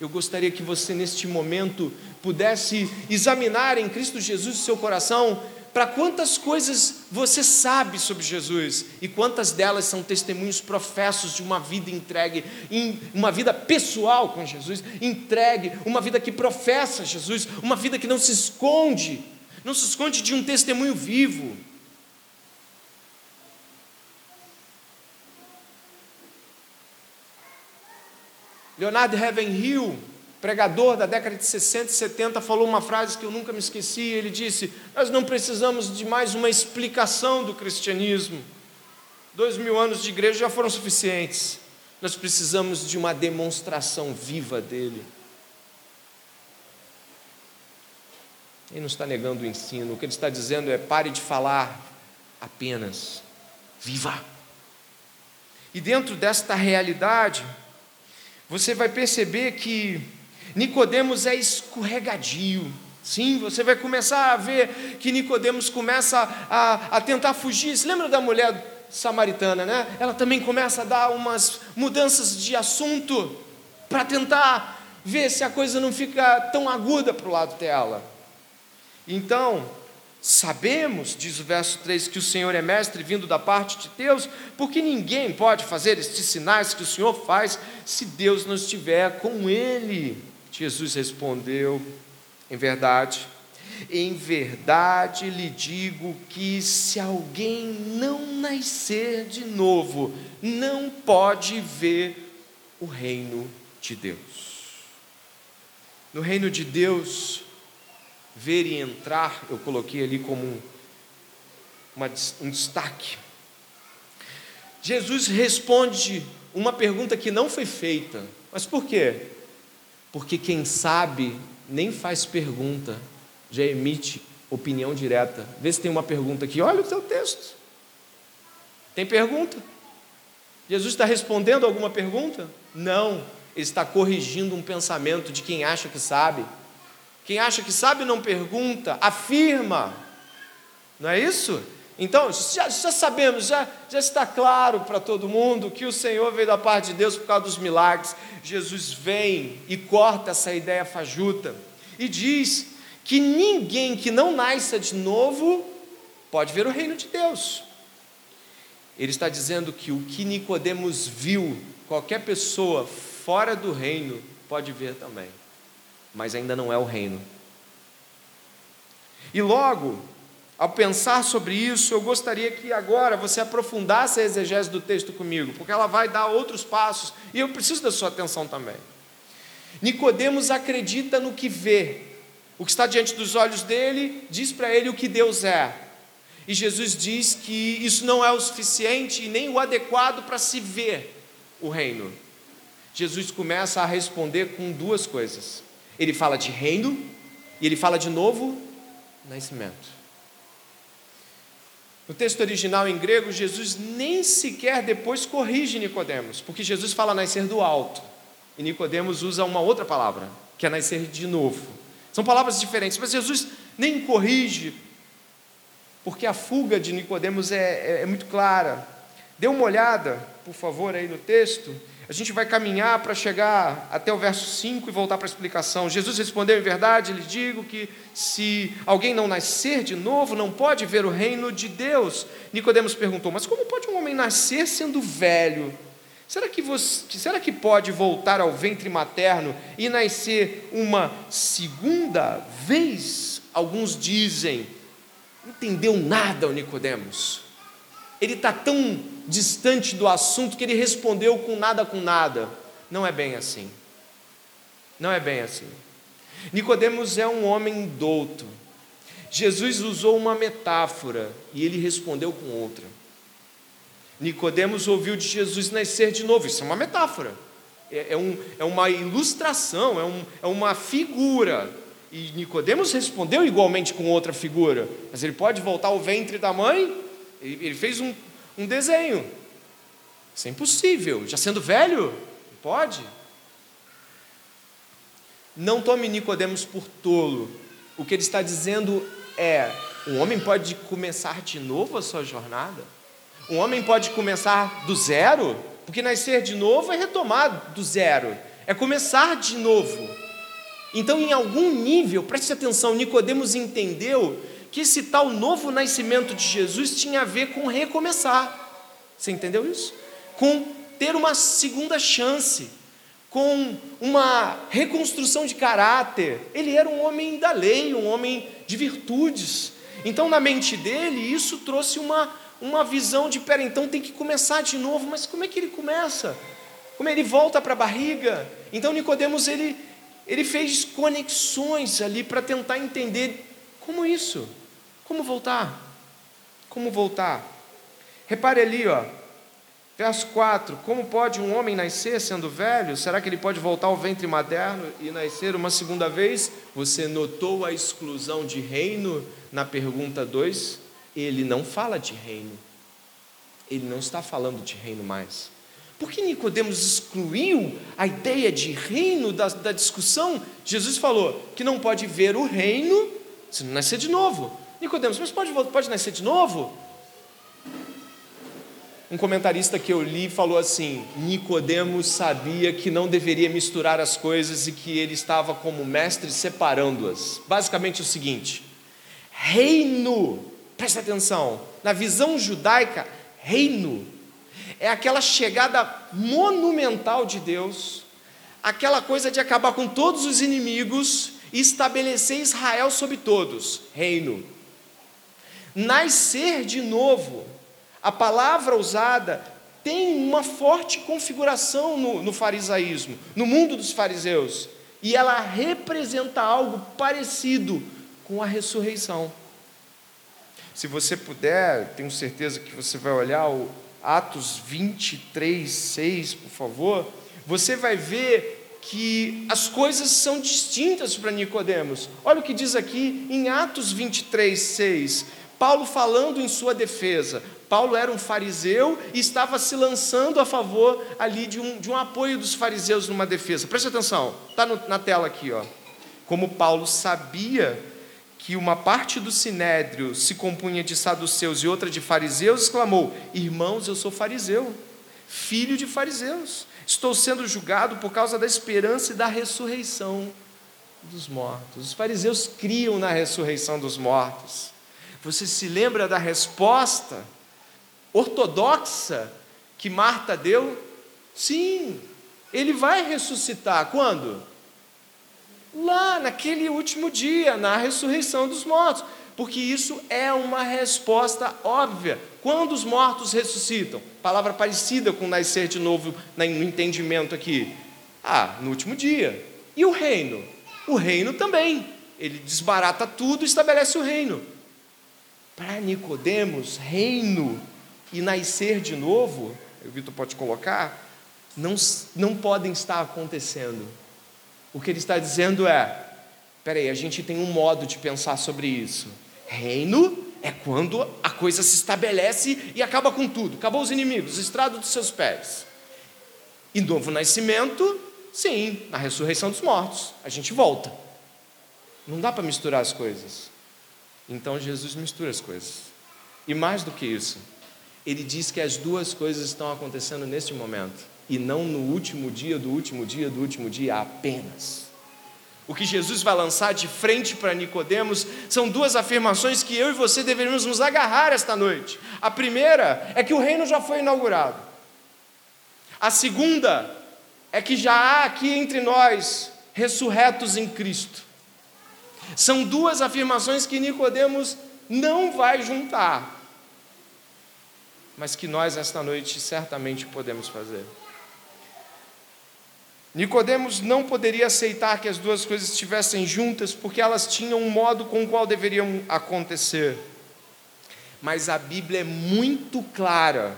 S1: Eu gostaria que você, neste momento, pudesse examinar em Cristo Jesus o seu coração para quantas coisas você sabe sobre Jesus e quantas delas são testemunhos professos de uma vida entregue, uma vida pessoal com Jesus, entregue, uma vida que professa Jesus, uma vida que não se esconde, não se esconde de um testemunho vivo. Leonardo Ravenhill, pregador da década de 60 e 70, falou uma frase que eu nunca me esqueci. Ele disse: Nós não precisamos de mais uma explicação do cristianismo. Dois mil anos de igreja já foram suficientes. Nós precisamos de uma demonstração viva dele. Ele não está negando o ensino, o que ele está dizendo é: pare de falar apenas, viva. E dentro desta realidade, você vai perceber que Nicodemos é escorregadio. Sim, você vai começar a ver que Nicodemos começa a, a tentar fugir. Você lembra da mulher samaritana, né? Ela também começa a dar umas mudanças de assunto para tentar ver se a coisa não fica tão aguda para o lado dela. Então, Sabemos, diz o verso 3, que o Senhor é mestre vindo da parte de Deus, porque ninguém pode fazer estes sinais que o Senhor faz se Deus não estiver com ele. Jesus respondeu: Em verdade, em verdade lhe digo que se alguém não nascer de novo, não pode ver o reino de Deus. No reino de Deus, ver e entrar, eu coloquei ali como um, uma, um destaque. Jesus responde uma pergunta que não foi feita, mas por quê? Porque quem sabe nem faz pergunta, já emite opinião direta. Vê se tem uma pergunta aqui, olha o seu texto. Tem pergunta? Jesus está respondendo alguma pergunta? Não, ele está corrigindo um pensamento de quem acha que sabe. Quem acha que sabe não pergunta, afirma. Não é isso? Então, já, já sabemos, já, já está claro para todo mundo que o Senhor veio da parte de Deus por causa dos milagres. Jesus vem e corta essa ideia fajuta e diz que ninguém que não nasça de novo pode ver o reino de Deus. Ele está dizendo que o que Nicodemos viu, qualquer pessoa fora do reino pode ver também mas ainda não é o reino. E logo, ao pensar sobre isso, eu gostaria que agora você aprofundasse a exegese do texto comigo, porque ela vai dar outros passos e eu preciso da sua atenção também. Nicodemos acredita no que vê. O que está diante dos olhos dele diz para ele o que Deus é. E Jesus diz que isso não é o suficiente e nem o adequado para se ver o reino. Jesus começa a responder com duas coisas. Ele fala de reino e ele fala de novo nascimento. No texto original em grego, Jesus nem sequer depois corrige Nicodemos, porque Jesus fala nascer do alto, e Nicodemos usa uma outra palavra, que é nascer de novo. São palavras diferentes, mas Jesus nem corrige, porque a fuga de Nicodemos é, é, é muito clara. Dê uma olhada, por favor, aí no texto. A gente vai caminhar para chegar até o verso 5 e voltar para a explicação. Jesus respondeu: Em verdade, lhe digo que se alguém não nascer de novo, não pode ver o reino de Deus. Nicodemos perguntou: Mas como pode um homem nascer sendo velho? Será que, você, será que pode voltar ao ventre materno e nascer uma segunda vez? Alguns dizem: Não entendeu nada o Nicodemos. Ele está tão distante do assunto que ele respondeu com nada com nada. Não é bem assim. Não é bem assim. Nicodemos é um homem douto. Jesus usou uma metáfora e ele respondeu com outra. Nicodemos ouviu de Jesus nascer de novo. Isso é uma metáfora. É, é, um, é uma ilustração, é, um, é uma figura. E Nicodemos respondeu igualmente com outra figura. Mas ele pode voltar ao ventre da mãe? Ele, ele fez um, um desenho. Isso é impossível. Já sendo velho, pode. Não tome Nicodemos por tolo. O que ele está dizendo é: um homem pode começar de novo a sua jornada. Um homem pode começar do zero, porque nascer de novo é retomar do zero, é começar de novo. Então, em algum nível, preste atenção, Nicodemos entendeu que esse tal novo nascimento de Jesus tinha a ver com recomeçar. Você entendeu isso? Com ter uma segunda chance, com uma reconstrução de caráter. Ele era um homem da lei, um homem de virtudes. Então, na mente dele, isso trouxe uma, uma visão de: pera, então tem que começar de novo. Mas como é que ele começa? Como ele volta para a barriga? Então, Nicodemos ele, ele fez conexões ali para tentar entender como isso, como voltar, como voltar. Repare ali, ó, Verso 4: Como pode um homem nascer sendo velho? Será que ele pode voltar ao ventre materno e nascer uma segunda vez? Você notou a exclusão de reino na pergunta 2? Ele não fala de reino. Ele não está falando de reino mais. Por que Nicodemos excluiu a ideia de reino da, da discussão? Jesus falou que não pode ver o reino se não nascer de novo. Nicodemos, mas pode, pode nascer de novo? Um comentarista que eu li falou assim: Nicodemos sabia que não deveria misturar as coisas e que ele estava como mestre separando-as. Basicamente o seguinte: reino, presta atenção, na visão judaica, reino é aquela chegada monumental de Deus, aquela coisa de acabar com todos os inimigos e estabelecer Israel sobre todos. Reino. Nascer de novo a palavra usada tem uma forte configuração no, no farisaísmo, no mundo dos fariseus, e ela representa algo parecido com a ressurreição. Se você puder, tenho certeza que você vai olhar o Atos 23, 6, por favor, você vai ver que as coisas são distintas para Nicodemos. Olha o que diz aqui em Atos 23, 6. Paulo falando em sua defesa. Paulo era um fariseu e estava se lançando a favor ali de um, de um apoio dos fariseus numa defesa. Preste atenção, está na tela aqui. Ó. Como Paulo sabia que uma parte do sinédrio se compunha de saduceus e outra de fariseus, exclamou: Irmãos, eu sou fariseu, filho de fariseus. Estou sendo julgado por causa da esperança e da ressurreição dos mortos. Os fariseus criam na ressurreição dos mortos. Você se lembra da resposta? ortodoxa que Marta deu? Sim, ele vai ressuscitar. Quando? Lá, naquele último dia, na ressurreição dos mortos. Porque isso é uma resposta óbvia. Quando os mortos ressuscitam? Palavra parecida com nascer de novo no entendimento aqui. Ah, no último dia. E o reino? O reino também. Ele desbarata tudo e estabelece o reino. Para Nicodemos, reino e nascer de novo, o Vitor pode colocar, não, não podem estar acontecendo. O que ele está dizendo é: peraí, a gente tem um modo de pensar sobre isso. Reino é quando a coisa se estabelece e acaba com tudo, acabou os inimigos, estrado dos seus pés. E novo nascimento, sim, na ressurreição dos mortos, a gente volta. Não dá para misturar as coisas. Então Jesus mistura as coisas. E mais do que isso, ele diz que as duas coisas estão acontecendo neste momento e não no último dia do último dia do último dia apenas. O que Jesus vai lançar de frente para Nicodemos são duas afirmações que eu e você deveríamos nos agarrar esta noite. A primeira é que o reino já foi inaugurado. A segunda é que já há aqui entre nós ressurretos em Cristo. São duas afirmações que Nicodemos não vai juntar mas que nós esta noite certamente podemos fazer. Nicodemos não poderia aceitar que as duas coisas estivessem juntas, porque elas tinham um modo com o qual deveriam acontecer. Mas a Bíblia é muito clara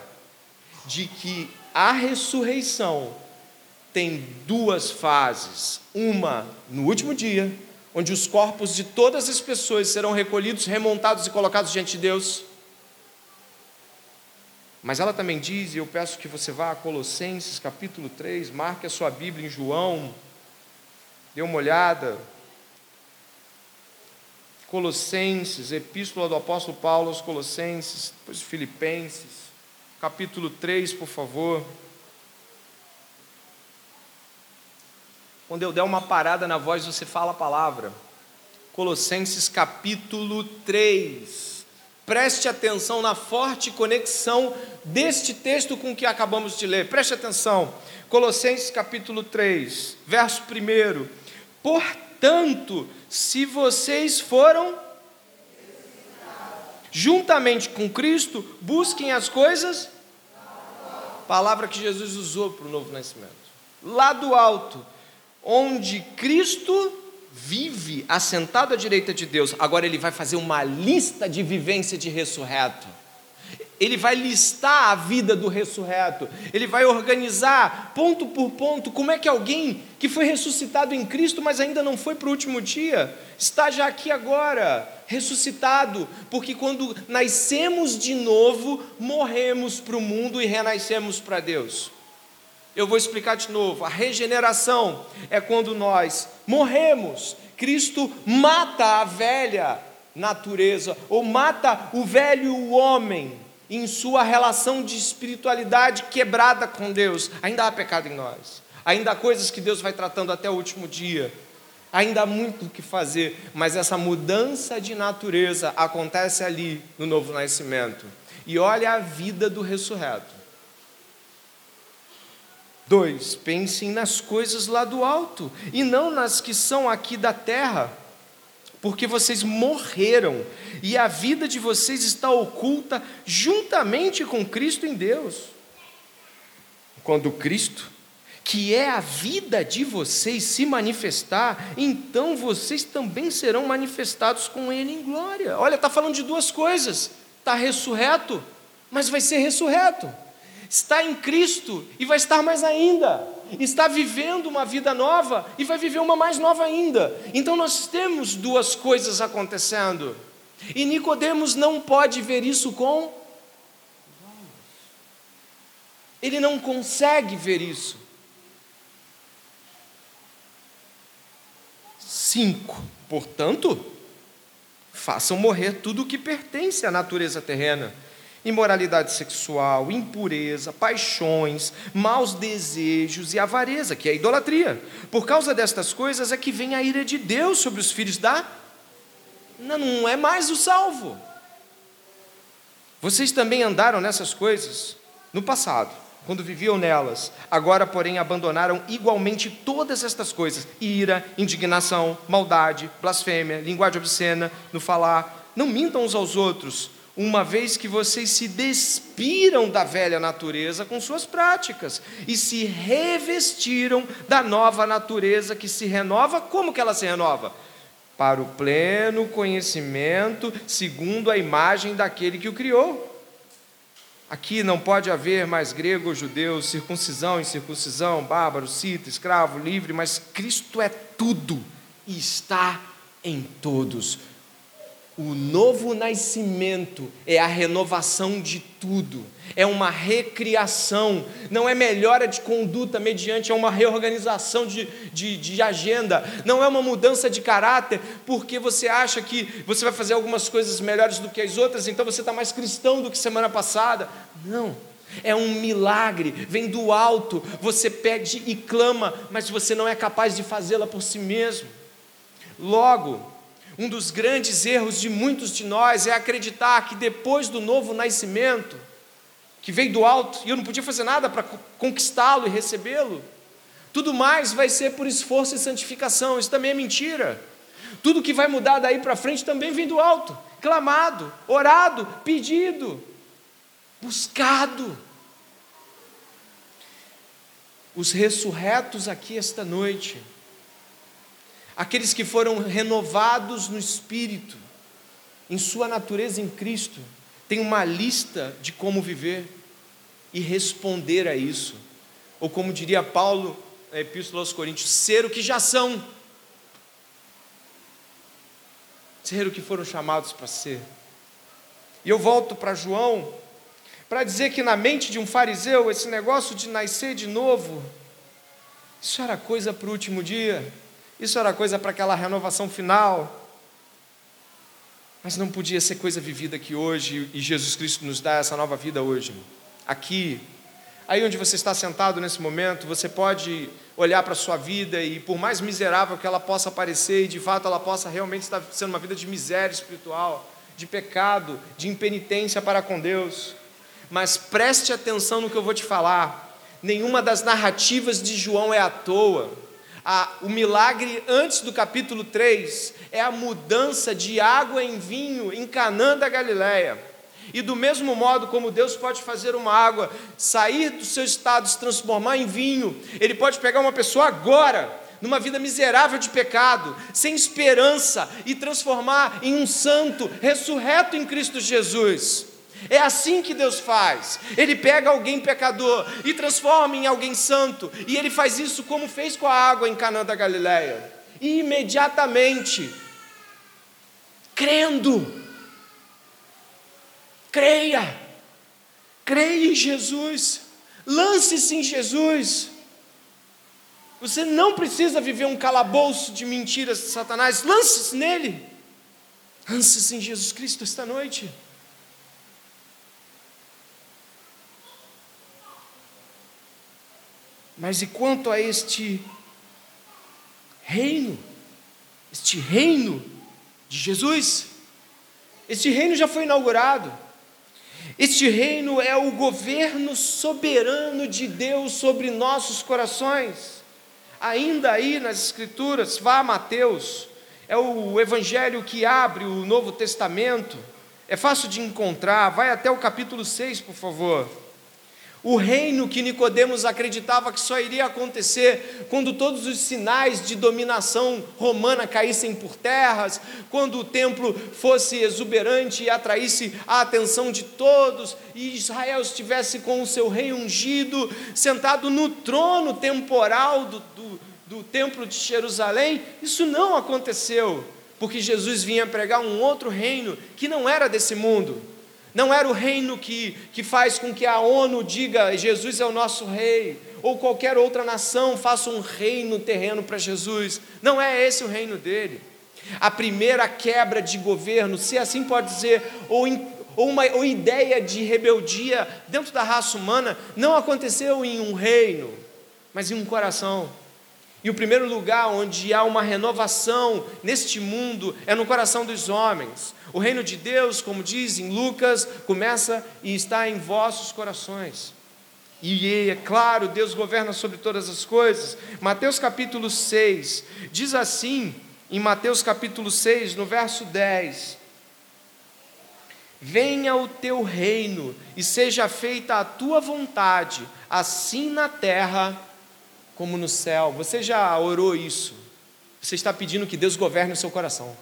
S1: de que a ressurreição tem duas fases. Uma no último dia, onde os corpos de todas as pessoas serão recolhidos, remontados e colocados diante de Deus. Mas ela também diz, e eu peço que você vá a Colossenses capítulo 3, marque a sua Bíblia em João, dê uma olhada. Colossenses, Epístola do Apóstolo Paulo aos Colossenses, depois Filipenses, capítulo 3, por favor. Quando eu der uma parada na voz, você fala a palavra. Colossenses capítulo 3. Preste atenção na forte conexão deste texto com o que acabamos de ler. Preste atenção. Colossenses capítulo 3, verso 1. Portanto, se vocês foram juntamente com Cristo, busquem as coisas. Palavra que Jesus usou para o novo nascimento. Lá do alto, onde Cristo vive assentado à direita de Deus. Agora ele vai fazer uma lista de vivência de ressurreto. Ele vai listar a vida do ressurreto. Ele vai organizar ponto por ponto como é que alguém que foi ressuscitado em Cristo, mas ainda não foi para o último dia, está já aqui agora, ressuscitado, porque quando nascemos de novo, morremos para o mundo e renascemos para Deus. Eu vou explicar de novo. A regeneração é quando nós morremos. Cristo mata a velha natureza, ou mata o velho homem em sua relação de espiritualidade quebrada com Deus. Ainda há pecado em nós. Ainda há coisas que Deus vai tratando até o último dia. Ainda há muito o que fazer, mas essa mudança de natureza acontece ali no novo nascimento. E olha a vida do ressurreto. Dois, pensem nas coisas lá do alto e não nas que são aqui da terra, porque vocês morreram e a vida de vocês está oculta juntamente com Cristo em Deus. Quando Cristo, que é a vida de vocês, se manifestar, então vocês também serão manifestados com Ele em glória. Olha, está falando de duas coisas: está ressurreto, mas vai ser ressurreto está em Cristo e vai estar mais ainda, está vivendo uma vida nova e vai viver uma mais nova ainda. Então nós temos duas coisas acontecendo. E Nicodemos não pode ver isso com ele não consegue ver isso. Cinco. Portanto, façam morrer tudo o que pertence à natureza terrena imoralidade sexual, impureza, paixões, maus desejos e avareza, que é idolatria. Por causa destas coisas é que vem a ira de Deus sobre os filhos da. Não é mais o salvo. Vocês também andaram nessas coisas no passado, quando viviam nelas. Agora, porém, abandonaram igualmente todas estas coisas: ira, indignação, maldade, blasfêmia, linguagem obscena no falar. Não mintam uns aos outros uma vez que vocês se despiram da velha natureza com suas práticas e se revestiram da nova natureza que se renova, como que ela se renova? Para o pleno conhecimento, segundo a imagem daquele que o criou. Aqui não pode haver mais grego ou judeu, circuncisão, incircuncisão, bárbaro, cita, escravo, livre, mas Cristo é tudo e está em todos o novo nascimento é a renovação de tudo, é uma recriação, não é melhora de conduta mediante, é uma reorganização de, de, de, agenda, não é uma mudança de caráter, porque você acha que você vai fazer algumas coisas melhores do que as outras, então você está mais cristão do que semana passada. Não. É um milagre, vem do alto, você pede e clama, mas você não é capaz de fazê-la por si mesmo. Logo, um dos grandes erros de muitos de nós é acreditar que depois do novo nascimento, que veio do alto, e eu não podia fazer nada para conquistá-lo e recebê-lo, tudo mais vai ser por esforço e santificação. Isso também é mentira. Tudo que vai mudar daí para frente também vem do alto, clamado, orado, pedido, buscado. Os ressurretos aqui esta noite aqueles que foram renovados no espírito, em sua natureza em Cristo, tem uma lista de como viver e responder a isso. Ou como diria Paulo na Epístola aos Coríntios, ser o que já são. Ser o que foram chamados para ser. E eu volto para João para dizer que na mente de um fariseu esse negócio de nascer de novo, isso era coisa para o último dia. Isso era coisa para aquela renovação final. Mas não podia ser coisa vivida aqui hoje, e Jesus Cristo nos dá essa nova vida hoje. Aqui, Aí onde você está sentado nesse momento, você pode olhar para a sua vida e, por mais miserável que ela possa parecer, e de fato ela possa realmente estar sendo uma vida de miséria espiritual, de pecado, de impenitência para com Deus. Mas preste atenção no que eu vou te falar. Nenhuma das narrativas de João é à toa. O milagre antes do capítulo 3 é a mudança de água em vinho em Canaã da Galileia. E do mesmo modo como Deus pode fazer uma água sair do seu estado, se transformar em vinho, Ele pode pegar uma pessoa agora, numa vida miserável de pecado, sem esperança, e transformar em um santo ressurreto em Cristo Jesus. É assim que Deus faz. Ele pega alguém pecador e transforma em alguém santo, e ele faz isso como fez com a água em Canaã da Galileia. E imediatamente, crendo, Creia, creia em Jesus, lance-se em Jesus. Você não precisa viver um calabouço de mentiras de Satanás, lance-se nele, lance-se em Jesus Cristo esta noite. Mas e quanto a este reino, este reino de Jesus? Este reino já foi inaugurado. Este reino é o governo soberano de Deus sobre nossos corações. Ainda aí nas Escrituras, vá a Mateus, é o evangelho que abre o Novo Testamento, é fácil de encontrar, vai até o capítulo 6, por favor. O reino que Nicodemos acreditava que só iria acontecer quando todos os sinais de dominação romana caíssem por terras, quando o templo fosse exuberante e atraísse a atenção de todos, e Israel estivesse com o seu rei ungido, sentado no trono temporal do, do, do templo de Jerusalém, isso não aconteceu, porque Jesus vinha pregar um outro reino que não era desse mundo. Não era o reino que, que faz com que a ONU diga Jesus é o nosso rei, ou qualquer outra nação faça um reino terreno para Jesus. Não é esse o reino dele. A primeira quebra de governo, se assim pode dizer, ou, ou uma ou ideia de rebeldia dentro da raça humana, não aconteceu em um reino, mas em um coração. E o primeiro lugar onde há uma renovação neste mundo é no coração dos homens. O reino de Deus, como diz em Lucas, começa e está em vossos corações. E é claro, Deus governa sobre todas as coisas. Mateus capítulo 6 diz assim, em Mateus capítulo 6, no verso 10: Venha o teu reino e seja feita a tua vontade, assim na terra como no céu. Você já orou isso? Você está pedindo que Deus governe o seu coração.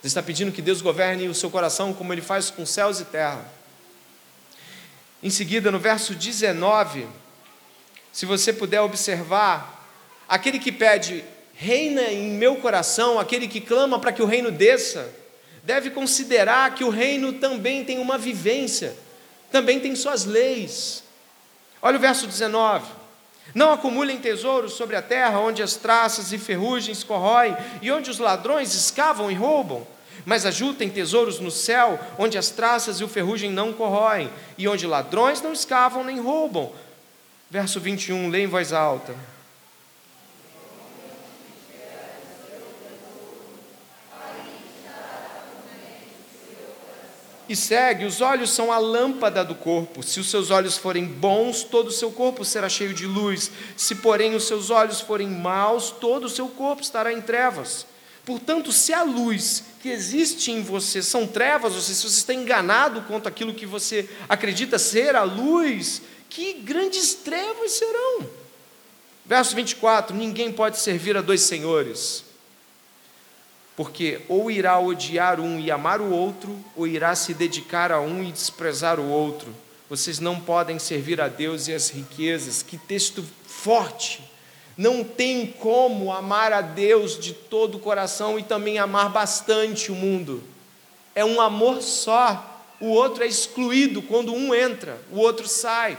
S1: Você está pedindo que Deus governe o seu coração como Ele faz com céus e terra. Em seguida, no verso 19, se você puder observar, aquele que pede, reina em meu coração, aquele que clama para que o reino desça, deve considerar que o reino também tem uma vivência, também tem suas leis. Olha o verso 19. Não acumulem tesouros sobre a terra, onde as traças e ferrugens corroem, e onde os ladrões escavam e roubam. Mas ajuntem tesouros no céu, onde as traças e o ferrugem não corroem, e onde ladrões não escavam nem roubam. Verso 21, leia em voz alta. E segue: os olhos são a lâmpada do corpo. Se os seus olhos forem bons, todo o seu corpo será cheio de luz. Se, porém, os seus olhos forem maus, todo o seu corpo estará em trevas. Portanto, se a luz que existe em você são trevas, ou se você está enganado quanto aquilo que você acredita ser a luz, que grandes trevas serão. Verso 24: Ninguém pode servir a dois senhores, porque ou irá odiar um e amar o outro, ou irá se dedicar a um e desprezar o outro. Vocês não podem servir a Deus e as riquezas. Que texto forte! Não tem como amar a Deus de todo o coração e também amar bastante o mundo. É um amor só. O outro é excluído quando um entra, o outro sai.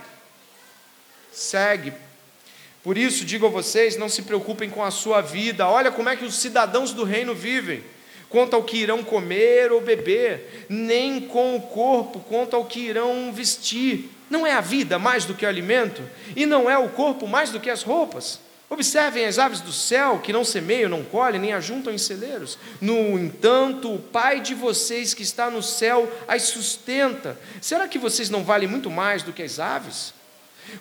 S1: Segue. Por isso, digo a vocês: não se preocupem com a sua vida. Olha como é que os cidadãos do reino vivem. quanto ao que irão comer ou beber, nem com o corpo quanto ao que irão vestir. Não é a vida mais do que o alimento? E não é o corpo mais do que as roupas? Observem as aves do céu, que não semeiam, não colhem, nem ajuntam em celeiros. No entanto, o Pai de vocês que está no céu as sustenta. Será que vocês não valem muito mais do que as aves?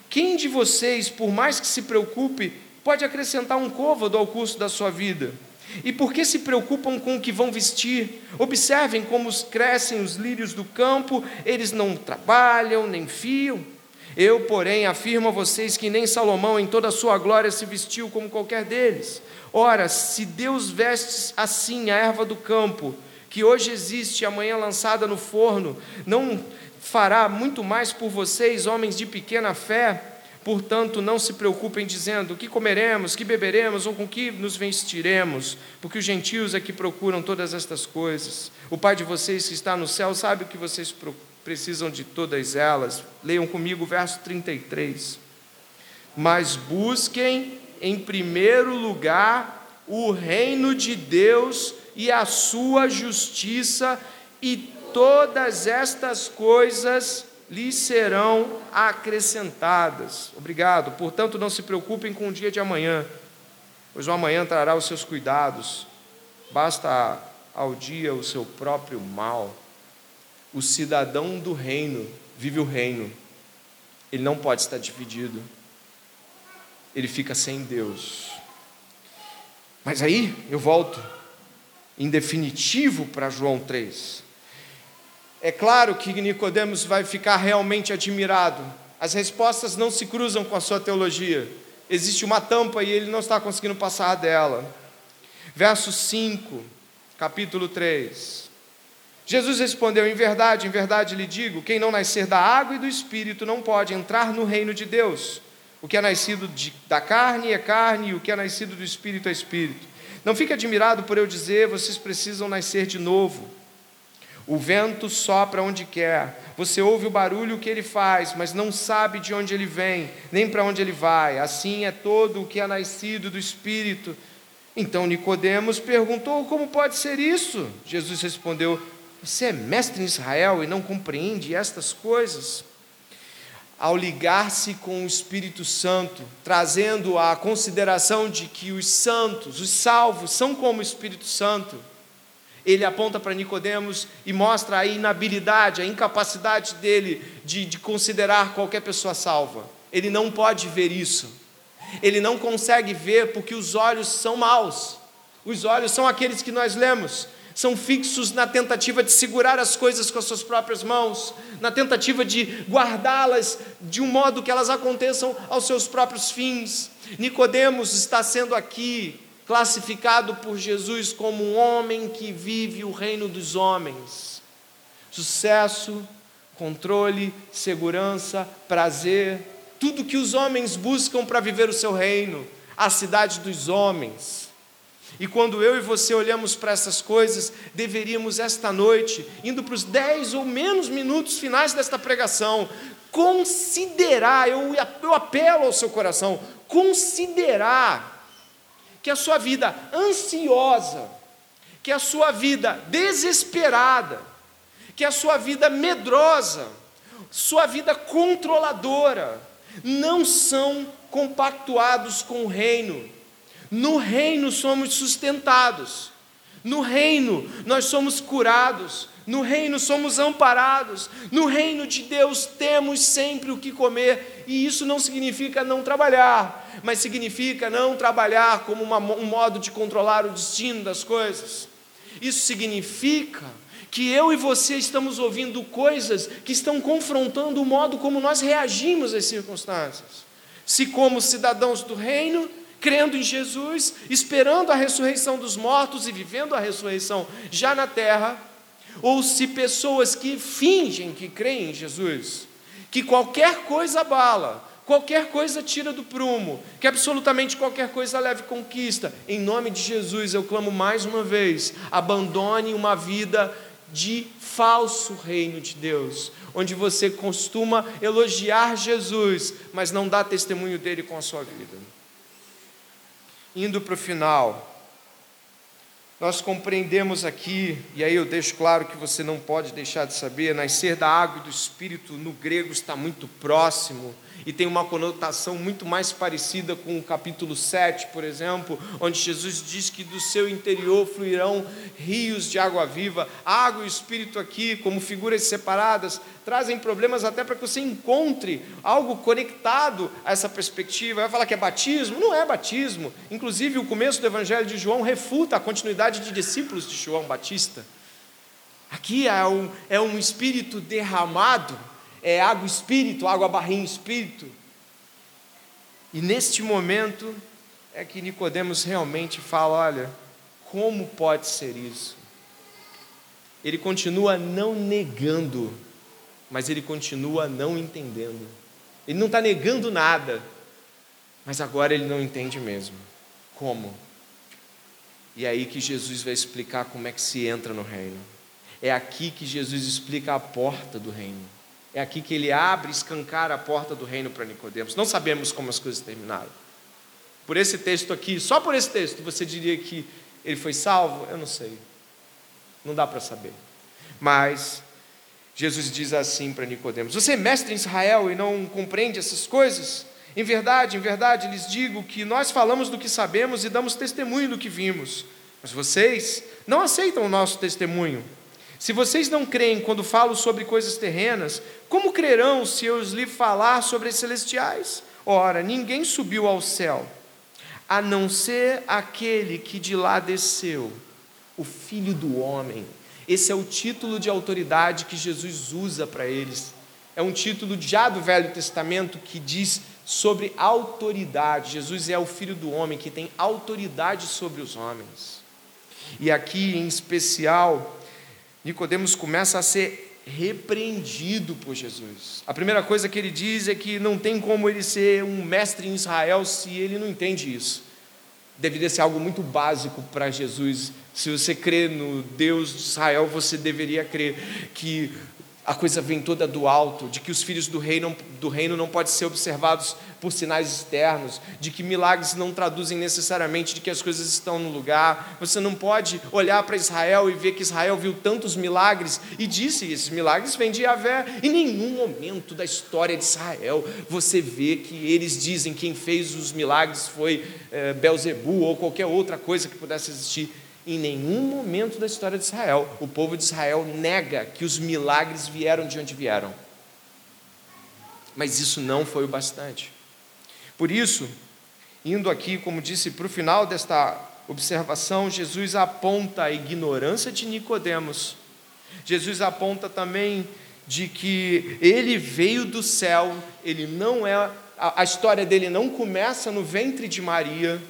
S1: Quem de vocês, por mais que se preocupe, pode acrescentar um côvado ao curso da sua vida? E por que se preocupam com o que vão vestir? Observem como crescem os lírios do campo, eles não trabalham nem fiam. Eu, porém, afirmo a vocês que nem Salomão, em toda a sua glória, se vestiu como qualquer deles. Ora, se Deus veste assim a erva do campo, que hoje existe e amanhã lançada no forno, não fará muito mais por vocês, homens de pequena fé? Portanto, não se preocupem dizendo: o que comeremos, que beberemos ou com que nos vestiremos, porque os gentios é que procuram todas estas coisas. O Pai de vocês que está no céu sabe o que vocês precisam de todas elas. Leiam comigo o verso 33. Mas busquem em primeiro lugar o reino de Deus e a sua justiça, e todas estas coisas lhes serão acrescentadas. Obrigado. Portanto, não se preocupem com o dia de amanhã, pois o amanhã trará os seus cuidados. Basta ao dia o seu próprio mal. O cidadão do reino vive o reino. Ele não pode estar dividido. Ele fica sem Deus. Mas aí eu volto em definitivo para João 3. É claro que Nicodemos vai ficar realmente admirado. As respostas não se cruzam com a sua teologia. Existe uma tampa e ele não está conseguindo passar dela. Verso 5, capítulo 3. Jesus respondeu: Em verdade, em verdade lhe digo: quem não nascer da água e do espírito não pode entrar no reino de Deus. O que é nascido de, da carne é carne, e o que é nascido do espírito é espírito. Não fique admirado por eu dizer: vocês precisam nascer de novo. O vento sopra onde quer, você ouve o barulho que ele faz, mas não sabe de onde ele vem, nem para onde ele vai. Assim é todo o que é nascido do Espírito. Então Nicodemos perguntou: Como pode ser isso? Jesus respondeu: Você é mestre em Israel e não compreende estas coisas? Ao ligar-se com o Espírito Santo, trazendo a consideração de que os santos, os salvos, são como o Espírito Santo, ele aponta para Nicodemos e mostra a inabilidade, a incapacidade dele de, de considerar qualquer pessoa salva. Ele não pode ver isso. Ele não consegue ver porque os olhos são maus. Os olhos são aqueles que nós lemos, são fixos na tentativa de segurar as coisas com as suas próprias mãos, na tentativa de guardá-las de um modo que elas aconteçam aos seus próprios fins. Nicodemos está sendo aqui classificado por Jesus como um homem que vive o reino dos homens. Sucesso, controle, segurança, prazer, tudo que os homens buscam para viver o seu reino, a cidade dos homens. E quando eu e você olhamos para essas coisas, deveríamos esta noite, indo para os dez ou menos minutos finais desta pregação, considerar, eu, eu apelo ao seu coração, considerar que a sua vida ansiosa, que a sua vida desesperada, que a sua vida medrosa, sua vida controladora, não são compactuados com o reino. No reino somos sustentados, no reino nós somos curados, no reino somos amparados, no reino de Deus temos sempre o que comer, e isso não significa não trabalhar, mas significa não trabalhar como uma, um modo de controlar o destino das coisas. Isso significa que eu e você estamos ouvindo coisas que estão confrontando o modo como nós reagimos às circunstâncias. Se, como cidadãos do reino, crendo em Jesus, esperando a ressurreição dos mortos e vivendo a ressurreição já na terra, ou se pessoas que fingem que creem em Jesus, que qualquer coisa abala, qualquer coisa tira do prumo, que absolutamente qualquer coisa leve conquista, em nome de Jesus eu clamo mais uma vez: abandone uma vida de falso reino de Deus, onde você costuma elogiar Jesus, mas não dá testemunho dele com a sua vida. Indo para o final, Nós compreendemos aqui, e aí eu deixo claro que você não pode deixar de saber, nascer da água e do espírito no grego está muito próximo e tem uma conotação muito mais parecida com o capítulo 7, por exemplo, onde Jesus diz que do seu interior fluirão rios de água viva. Água e espírito aqui, como figuras separadas, trazem problemas até para que você encontre algo conectado a essa perspectiva. Vai falar que é batismo? Não é batismo. Inclusive, o começo do Evangelho de João refuta a continuidade de discípulos de João Batista. Aqui é um, é um espírito derramado é água espírito, água barrinho espírito. E neste momento é que Nicodemos realmente fala, olha, como pode ser isso? Ele continua não negando, mas ele continua não entendendo. Ele não está negando nada, mas agora ele não entende mesmo. Como? E é aí que Jesus vai explicar como é que se entra no reino. É aqui que Jesus explica a porta do reino. É aqui que ele abre, escancara a porta do reino para Nicodemos. Não sabemos como as coisas terminaram. Por esse texto aqui, só por esse texto, você diria que ele foi salvo? Eu não sei. Não dá para saber. Mas Jesus diz assim para Nicodemos: Você é mestre em Israel e não compreende essas coisas? Em verdade, em verdade, lhes digo que nós falamos do que sabemos e damos testemunho do que vimos. Mas vocês não aceitam o nosso testemunho. Se vocês não creem quando falo sobre coisas terrenas, como crerão se eu lhe falar sobre as celestiais? Ora, ninguém subiu ao céu, a não ser aquele que de lá desceu, o Filho do Homem. Esse é o título de autoridade que Jesus usa para eles. É um título já do Velho Testamento que diz sobre autoridade. Jesus é o Filho do Homem que tem autoridade sobre os homens. E aqui, em especial, Nicodemos começa a ser repreendido por Jesus. A primeira coisa que ele diz é que não tem como ele ser um mestre em Israel se ele não entende isso. Deveria ser algo muito básico para Jesus. Se você crê no Deus de Israel, você deveria crer que a coisa vem toda do alto, de que os filhos do reino, do reino não podem ser observados por sinais externos, de que milagres não traduzem necessariamente de que as coisas estão no lugar. Você não pode olhar para Israel e ver que Israel viu tantos milagres e disse: esses milagres vêm de Yahvé. Em nenhum momento da história de Israel você vê que eles dizem quem fez os milagres foi é, Belzebu ou qualquer outra coisa que pudesse existir. Em nenhum momento da história de Israel, o povo de Israel nega que os milagres vieram de onde vieram. Mas isso não foi o bastante. Por isso, indo aqui, como disse, para o final desta observação, Jesus aponta a ignorância de Nicodemos. Jesus aponta também de que ele veio do céu, ele não é a, história dele não começa no ventre de Maria,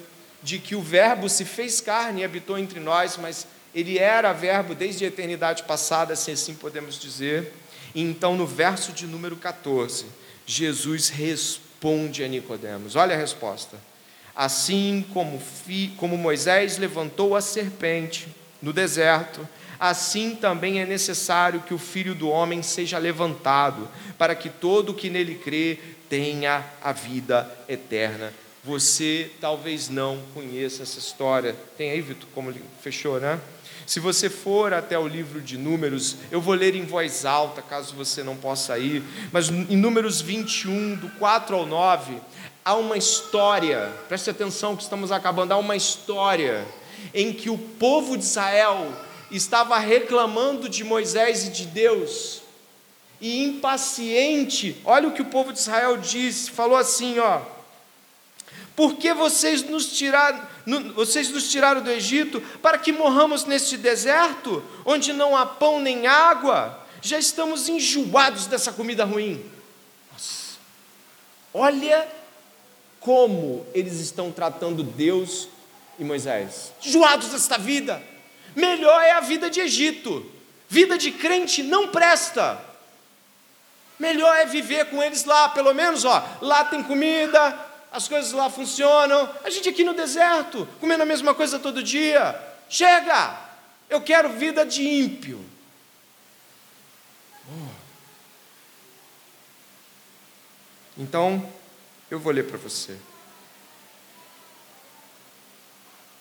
S1: de que o Verbo se fez carne e habitou entre nós, mas ele era Verbo desde a eternidade passada, se assim podemos dizer. E então, no verso de número 14, Jesus responde a Nicodemos. Olha a resposta. Assim como, fi, como Moisés levantou a serpente no deserto, assim também é necessário que o Filho do Homem seja levantado, para que todo o que nele crê tenha a vida eterna. Você talvez não conheça essa história. Tem aí, Vitor, como fechou, né? Se você for até o livro de Números, eu vou ler em voz alta, caso você não possa ir, mas em Números 21, do 4 ao 9, há uma história, preste atenção que estamos acabando, há uma história em que o povo de Israel estava reclamando de Moisés e de Deus, e impaciente, olha o que o povo de Israel disse, falou assim, ó, por que vocês nos tiraram, vocês nos tiraram do Egito para que morramos neste deserto, onde não há pão nem água? Já estamos enjoados dessa comida ruim. Nossa. Olha como eles estão tratando Deus e Moisés. Enjoados desta vida. Melhor é a vida de Egito. Vida de crente não presta. Melhor é viver com eles lá, pelo menos, ó, lá tem comida, as coisas lá funcionam. A gente aqui no deserto, comendo a mesma coisa todo dia. Chega! Eu quero vida de ímpio. Oh. Então, eu vou ler para você.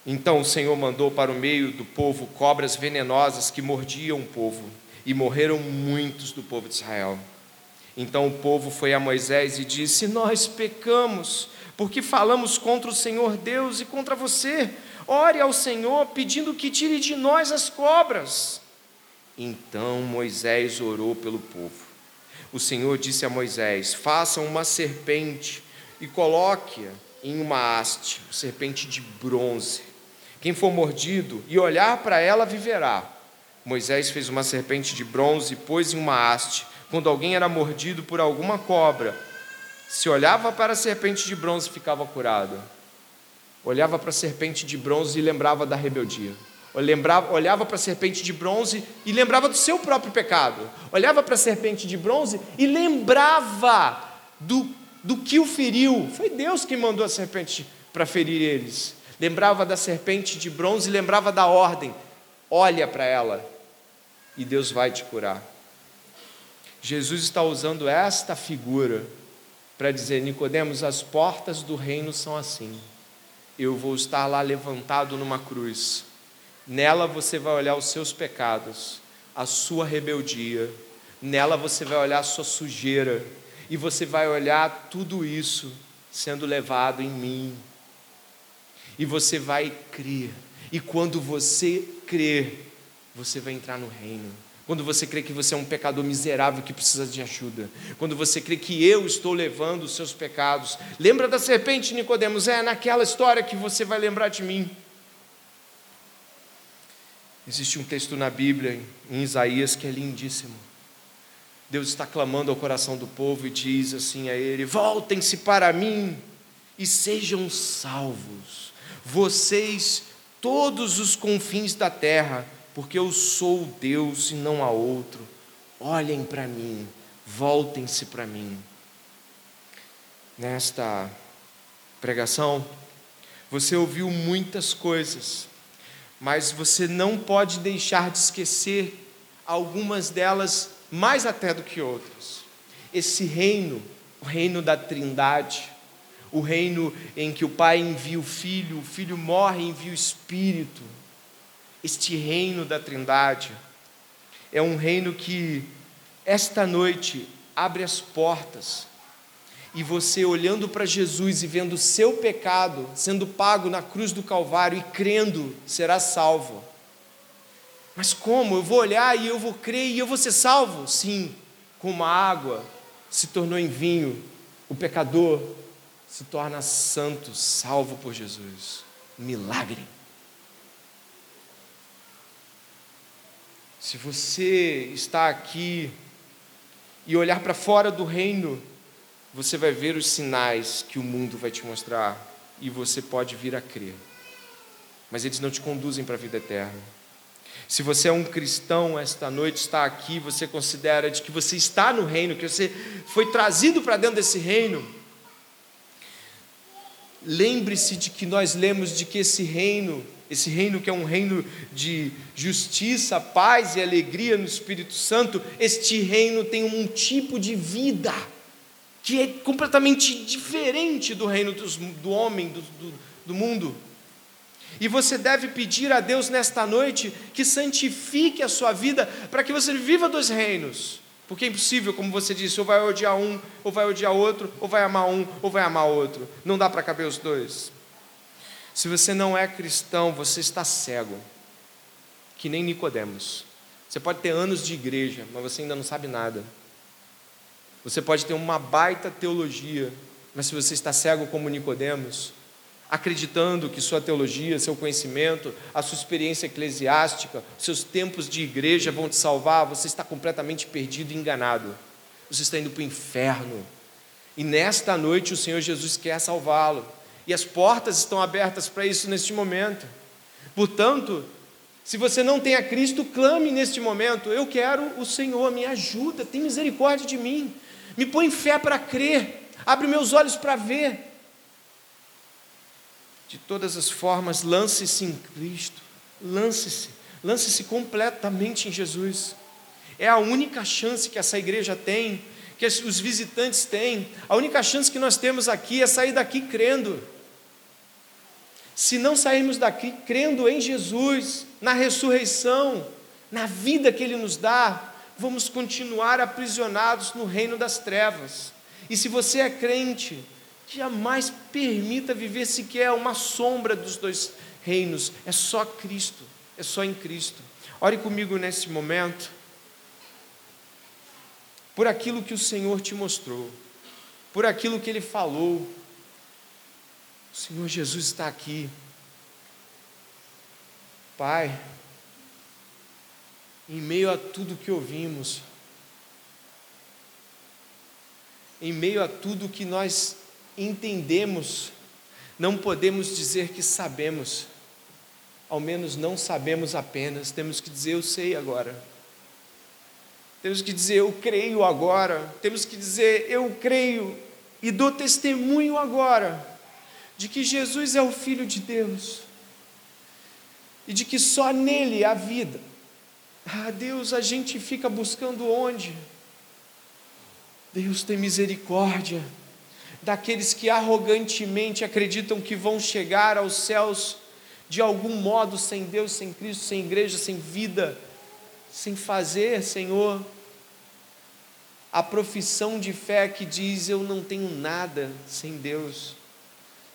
S1: Então o Senhor mandou para o meio do povo cobras venenosas que mordiam o povo, e morreram muitos do povo de Israel. Então o povo foi a Moisés e disse: Nós pecamos, porque falamos contra o Senhor Deus e contra você. Ore ao Senhor, pedindo que tire de nós as cobras. Então Moisés orou pelo povo. O Senhor disse a Moisés: Faça uma serpente e coloque-a em uma haste, serpente de bronze. Quem for mordido e olhar para ela viverá. Moisés fez uma serpente de bronze e pôs em uma haste. Quando alguém era mordido por alguma cobra, se olhava para a serpente de bronze, ficava curado. Olhava para a serpente de bronze e lembrava da rebeldia. Lembrava, olhava para a serpente de bronze e lembrava do seu próprio pecado. Olhava para a serpente de bronze e lembrava do, do que o feriu. Foi Deus que mandou a serpente para ferir eles lembrava da serpente de bronze e lembrava da ordem: olha para ela e Deus vai te curar. Jesus está usando esta figura para dizer: Nicodemos, as portas do reino são assim. Eu vou estar lá levantado numa cruz. Nela você vai olhar os seus pecados, a sua rebeldia. Nela você vai olhar a sua sujeira. E você vai olhar tudo isso sendo levado em mim, e você vai crer. E quando você crer, você vai entrar no reino. Quando você crê que você é um pecador miserável que precisa de ajuda. Quando você crê que eu estou levando os seus pecados. Lembra da serpente, Nicodemos? É naquela história que você vai lembrar de mim. Existe um texto na Bíblia, em Isaías, que é lindíssimo. Deus está clamando ao coração do povo e diz assim a ele: Voltem-se para mim e sejam salvos vocês, todos os confins da terra, porque eu sou Deus e não há outro. Olhem para mim, voltem-se para mim. Nesta pregação, você ouviu muitas coisas, mas você não pode deixar de esquecer algumas delas mais até do que outras. Esse reino, o reino da Trindade, o reino em que o Pai envia o Filho, o Filho morre e envia o Espírito. Este reino da Trindade é um reino que, esta noite, abre as portas e você olhando para Jesus e vendo o seu pecado sendo pago na cruz do Calvário e crendo, será salvo. Mas como? Eu vou olhar e eu vou crer e eu vou ser salvo? Sim, como a água se tornou em vinho, o pecador se torna santo, salvo por Jesus. Milagre. Se você está aqui e olhar para fora do reino, você vai ver os sinais que o mundo vai te mostrar e você pode vir a crer. Mas eles não te conduzem para a vida eterna. Se você é um cristão, esta noite está aqui, você considera de que você está no reino, que você foi trazido para dentro desse reino, Lembre-se de que nós lemos de que esse reino, esse reino que é um reino de justiça, paz e alegria no Espírito Santo, este reino tem um tipo de vida que é completamente diferente do reino dos, do homem, do, do, do mundo. E você deve pedir a Deus nesta noite que santifique a sua vida para que você viva dois reinos. Porque é impossível, como você disse, ou vai odiar um, ou vai odiar outro, ou vai amar um, ou vai amar outro. Não dá para caber os dois. Se você não é cristão, você está cego, que nem Nicodemos. Você pode ter anos de igreja, mas você ainda não sabe nada. Você pode ter uma baita teologia, mas se você está cego como Nicodemos, acreditando que sua teologia, seu conhecimento, a sua experiência eclesiástica, seus tempos de igreja vão te salvar, você está completamente perdido e enganado. Você está indo para o inferno. E nesta noite o Senhor Jesus quer salvá-lo. E as portas estão abertas para isso neste momento. Portanto, se você não tem a Cristo, clame neste momento: Eu quero o Senhor, me ajuda, tem misericórdia de mim, me põe fé para crer, abre meus olhos para ver. De todas as formas, lance-se em Cristo, lance-se, lance-se completamente em Jesus. É a única chance que essa igreja tem, que os visitantes têm, a única chance que nós temos aqui é sair daqui crendo. Se não sairmos daqui crendo em Jesus, na ressurreição, na vida que Ele nos dá, vamos continuar aprisionados no reino das trevas. E se você é crente, jamais permita viver sequer uma sombra dos dois reinos. É só Cristo, é só em Cristo. Ore comigo nesse momento, por aquilo que o Senhor te mostrou, por aquilo que Ele falou. O Senhor Jesus está aqui. Pai, em meio a tudo que ouvimos, em meio a tudo que nós entendemos, não podemos dizer que sabemos, ao menos não sabemos apenas, temos que dizer eu sei agora. Temos que dizer eu creio agora, temos que dizer eu creio e dou testemunho agora de que Jesus é o Filho de Deus e de que só nele há vida. Ah, Deus, a gente fica buscando onde? Deus tem misericórdia daqueles que arrogantemente acreditam que vão chegar aos céus de algum modo sem Deus, sem Cristo, sem igreja, sem vida, sem fazer, Senhor, a profissão de fé que diz: Eu não tenho nada sem Deus,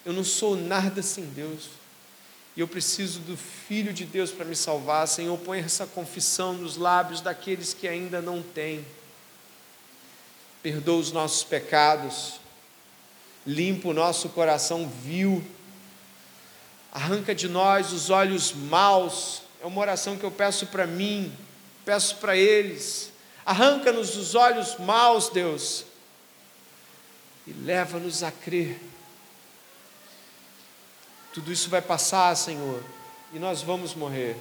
S1: eu não sou nada sem Deus, e eu preciso do Filho de Deus para me salvar. Senhor, põe essa confissão nos lábios daqueles que ainda não têm. Perdoa os nossos pecados limpa o nosso coração vil, arranca de nós os olhos maus. É uma oração que eu peço para mim, peço para eles. Arranca-nos os olhos maus, Deus, e leva-nos a crer. Tudo isso vai passar, Senhor, e nós vamos morrer.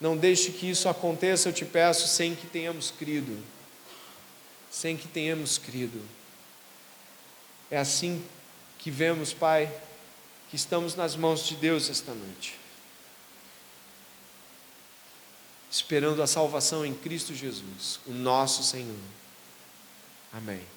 S1: Não deixe que isso aconteça, eu te peço, sem que tenhamos crido. Sem que tenhamos crido. É assim que vemos, Pai, que estamos nas mãos de Deus esta noite, esperando a salvação em Cristo Jesus, o nosso Senhor. Amém.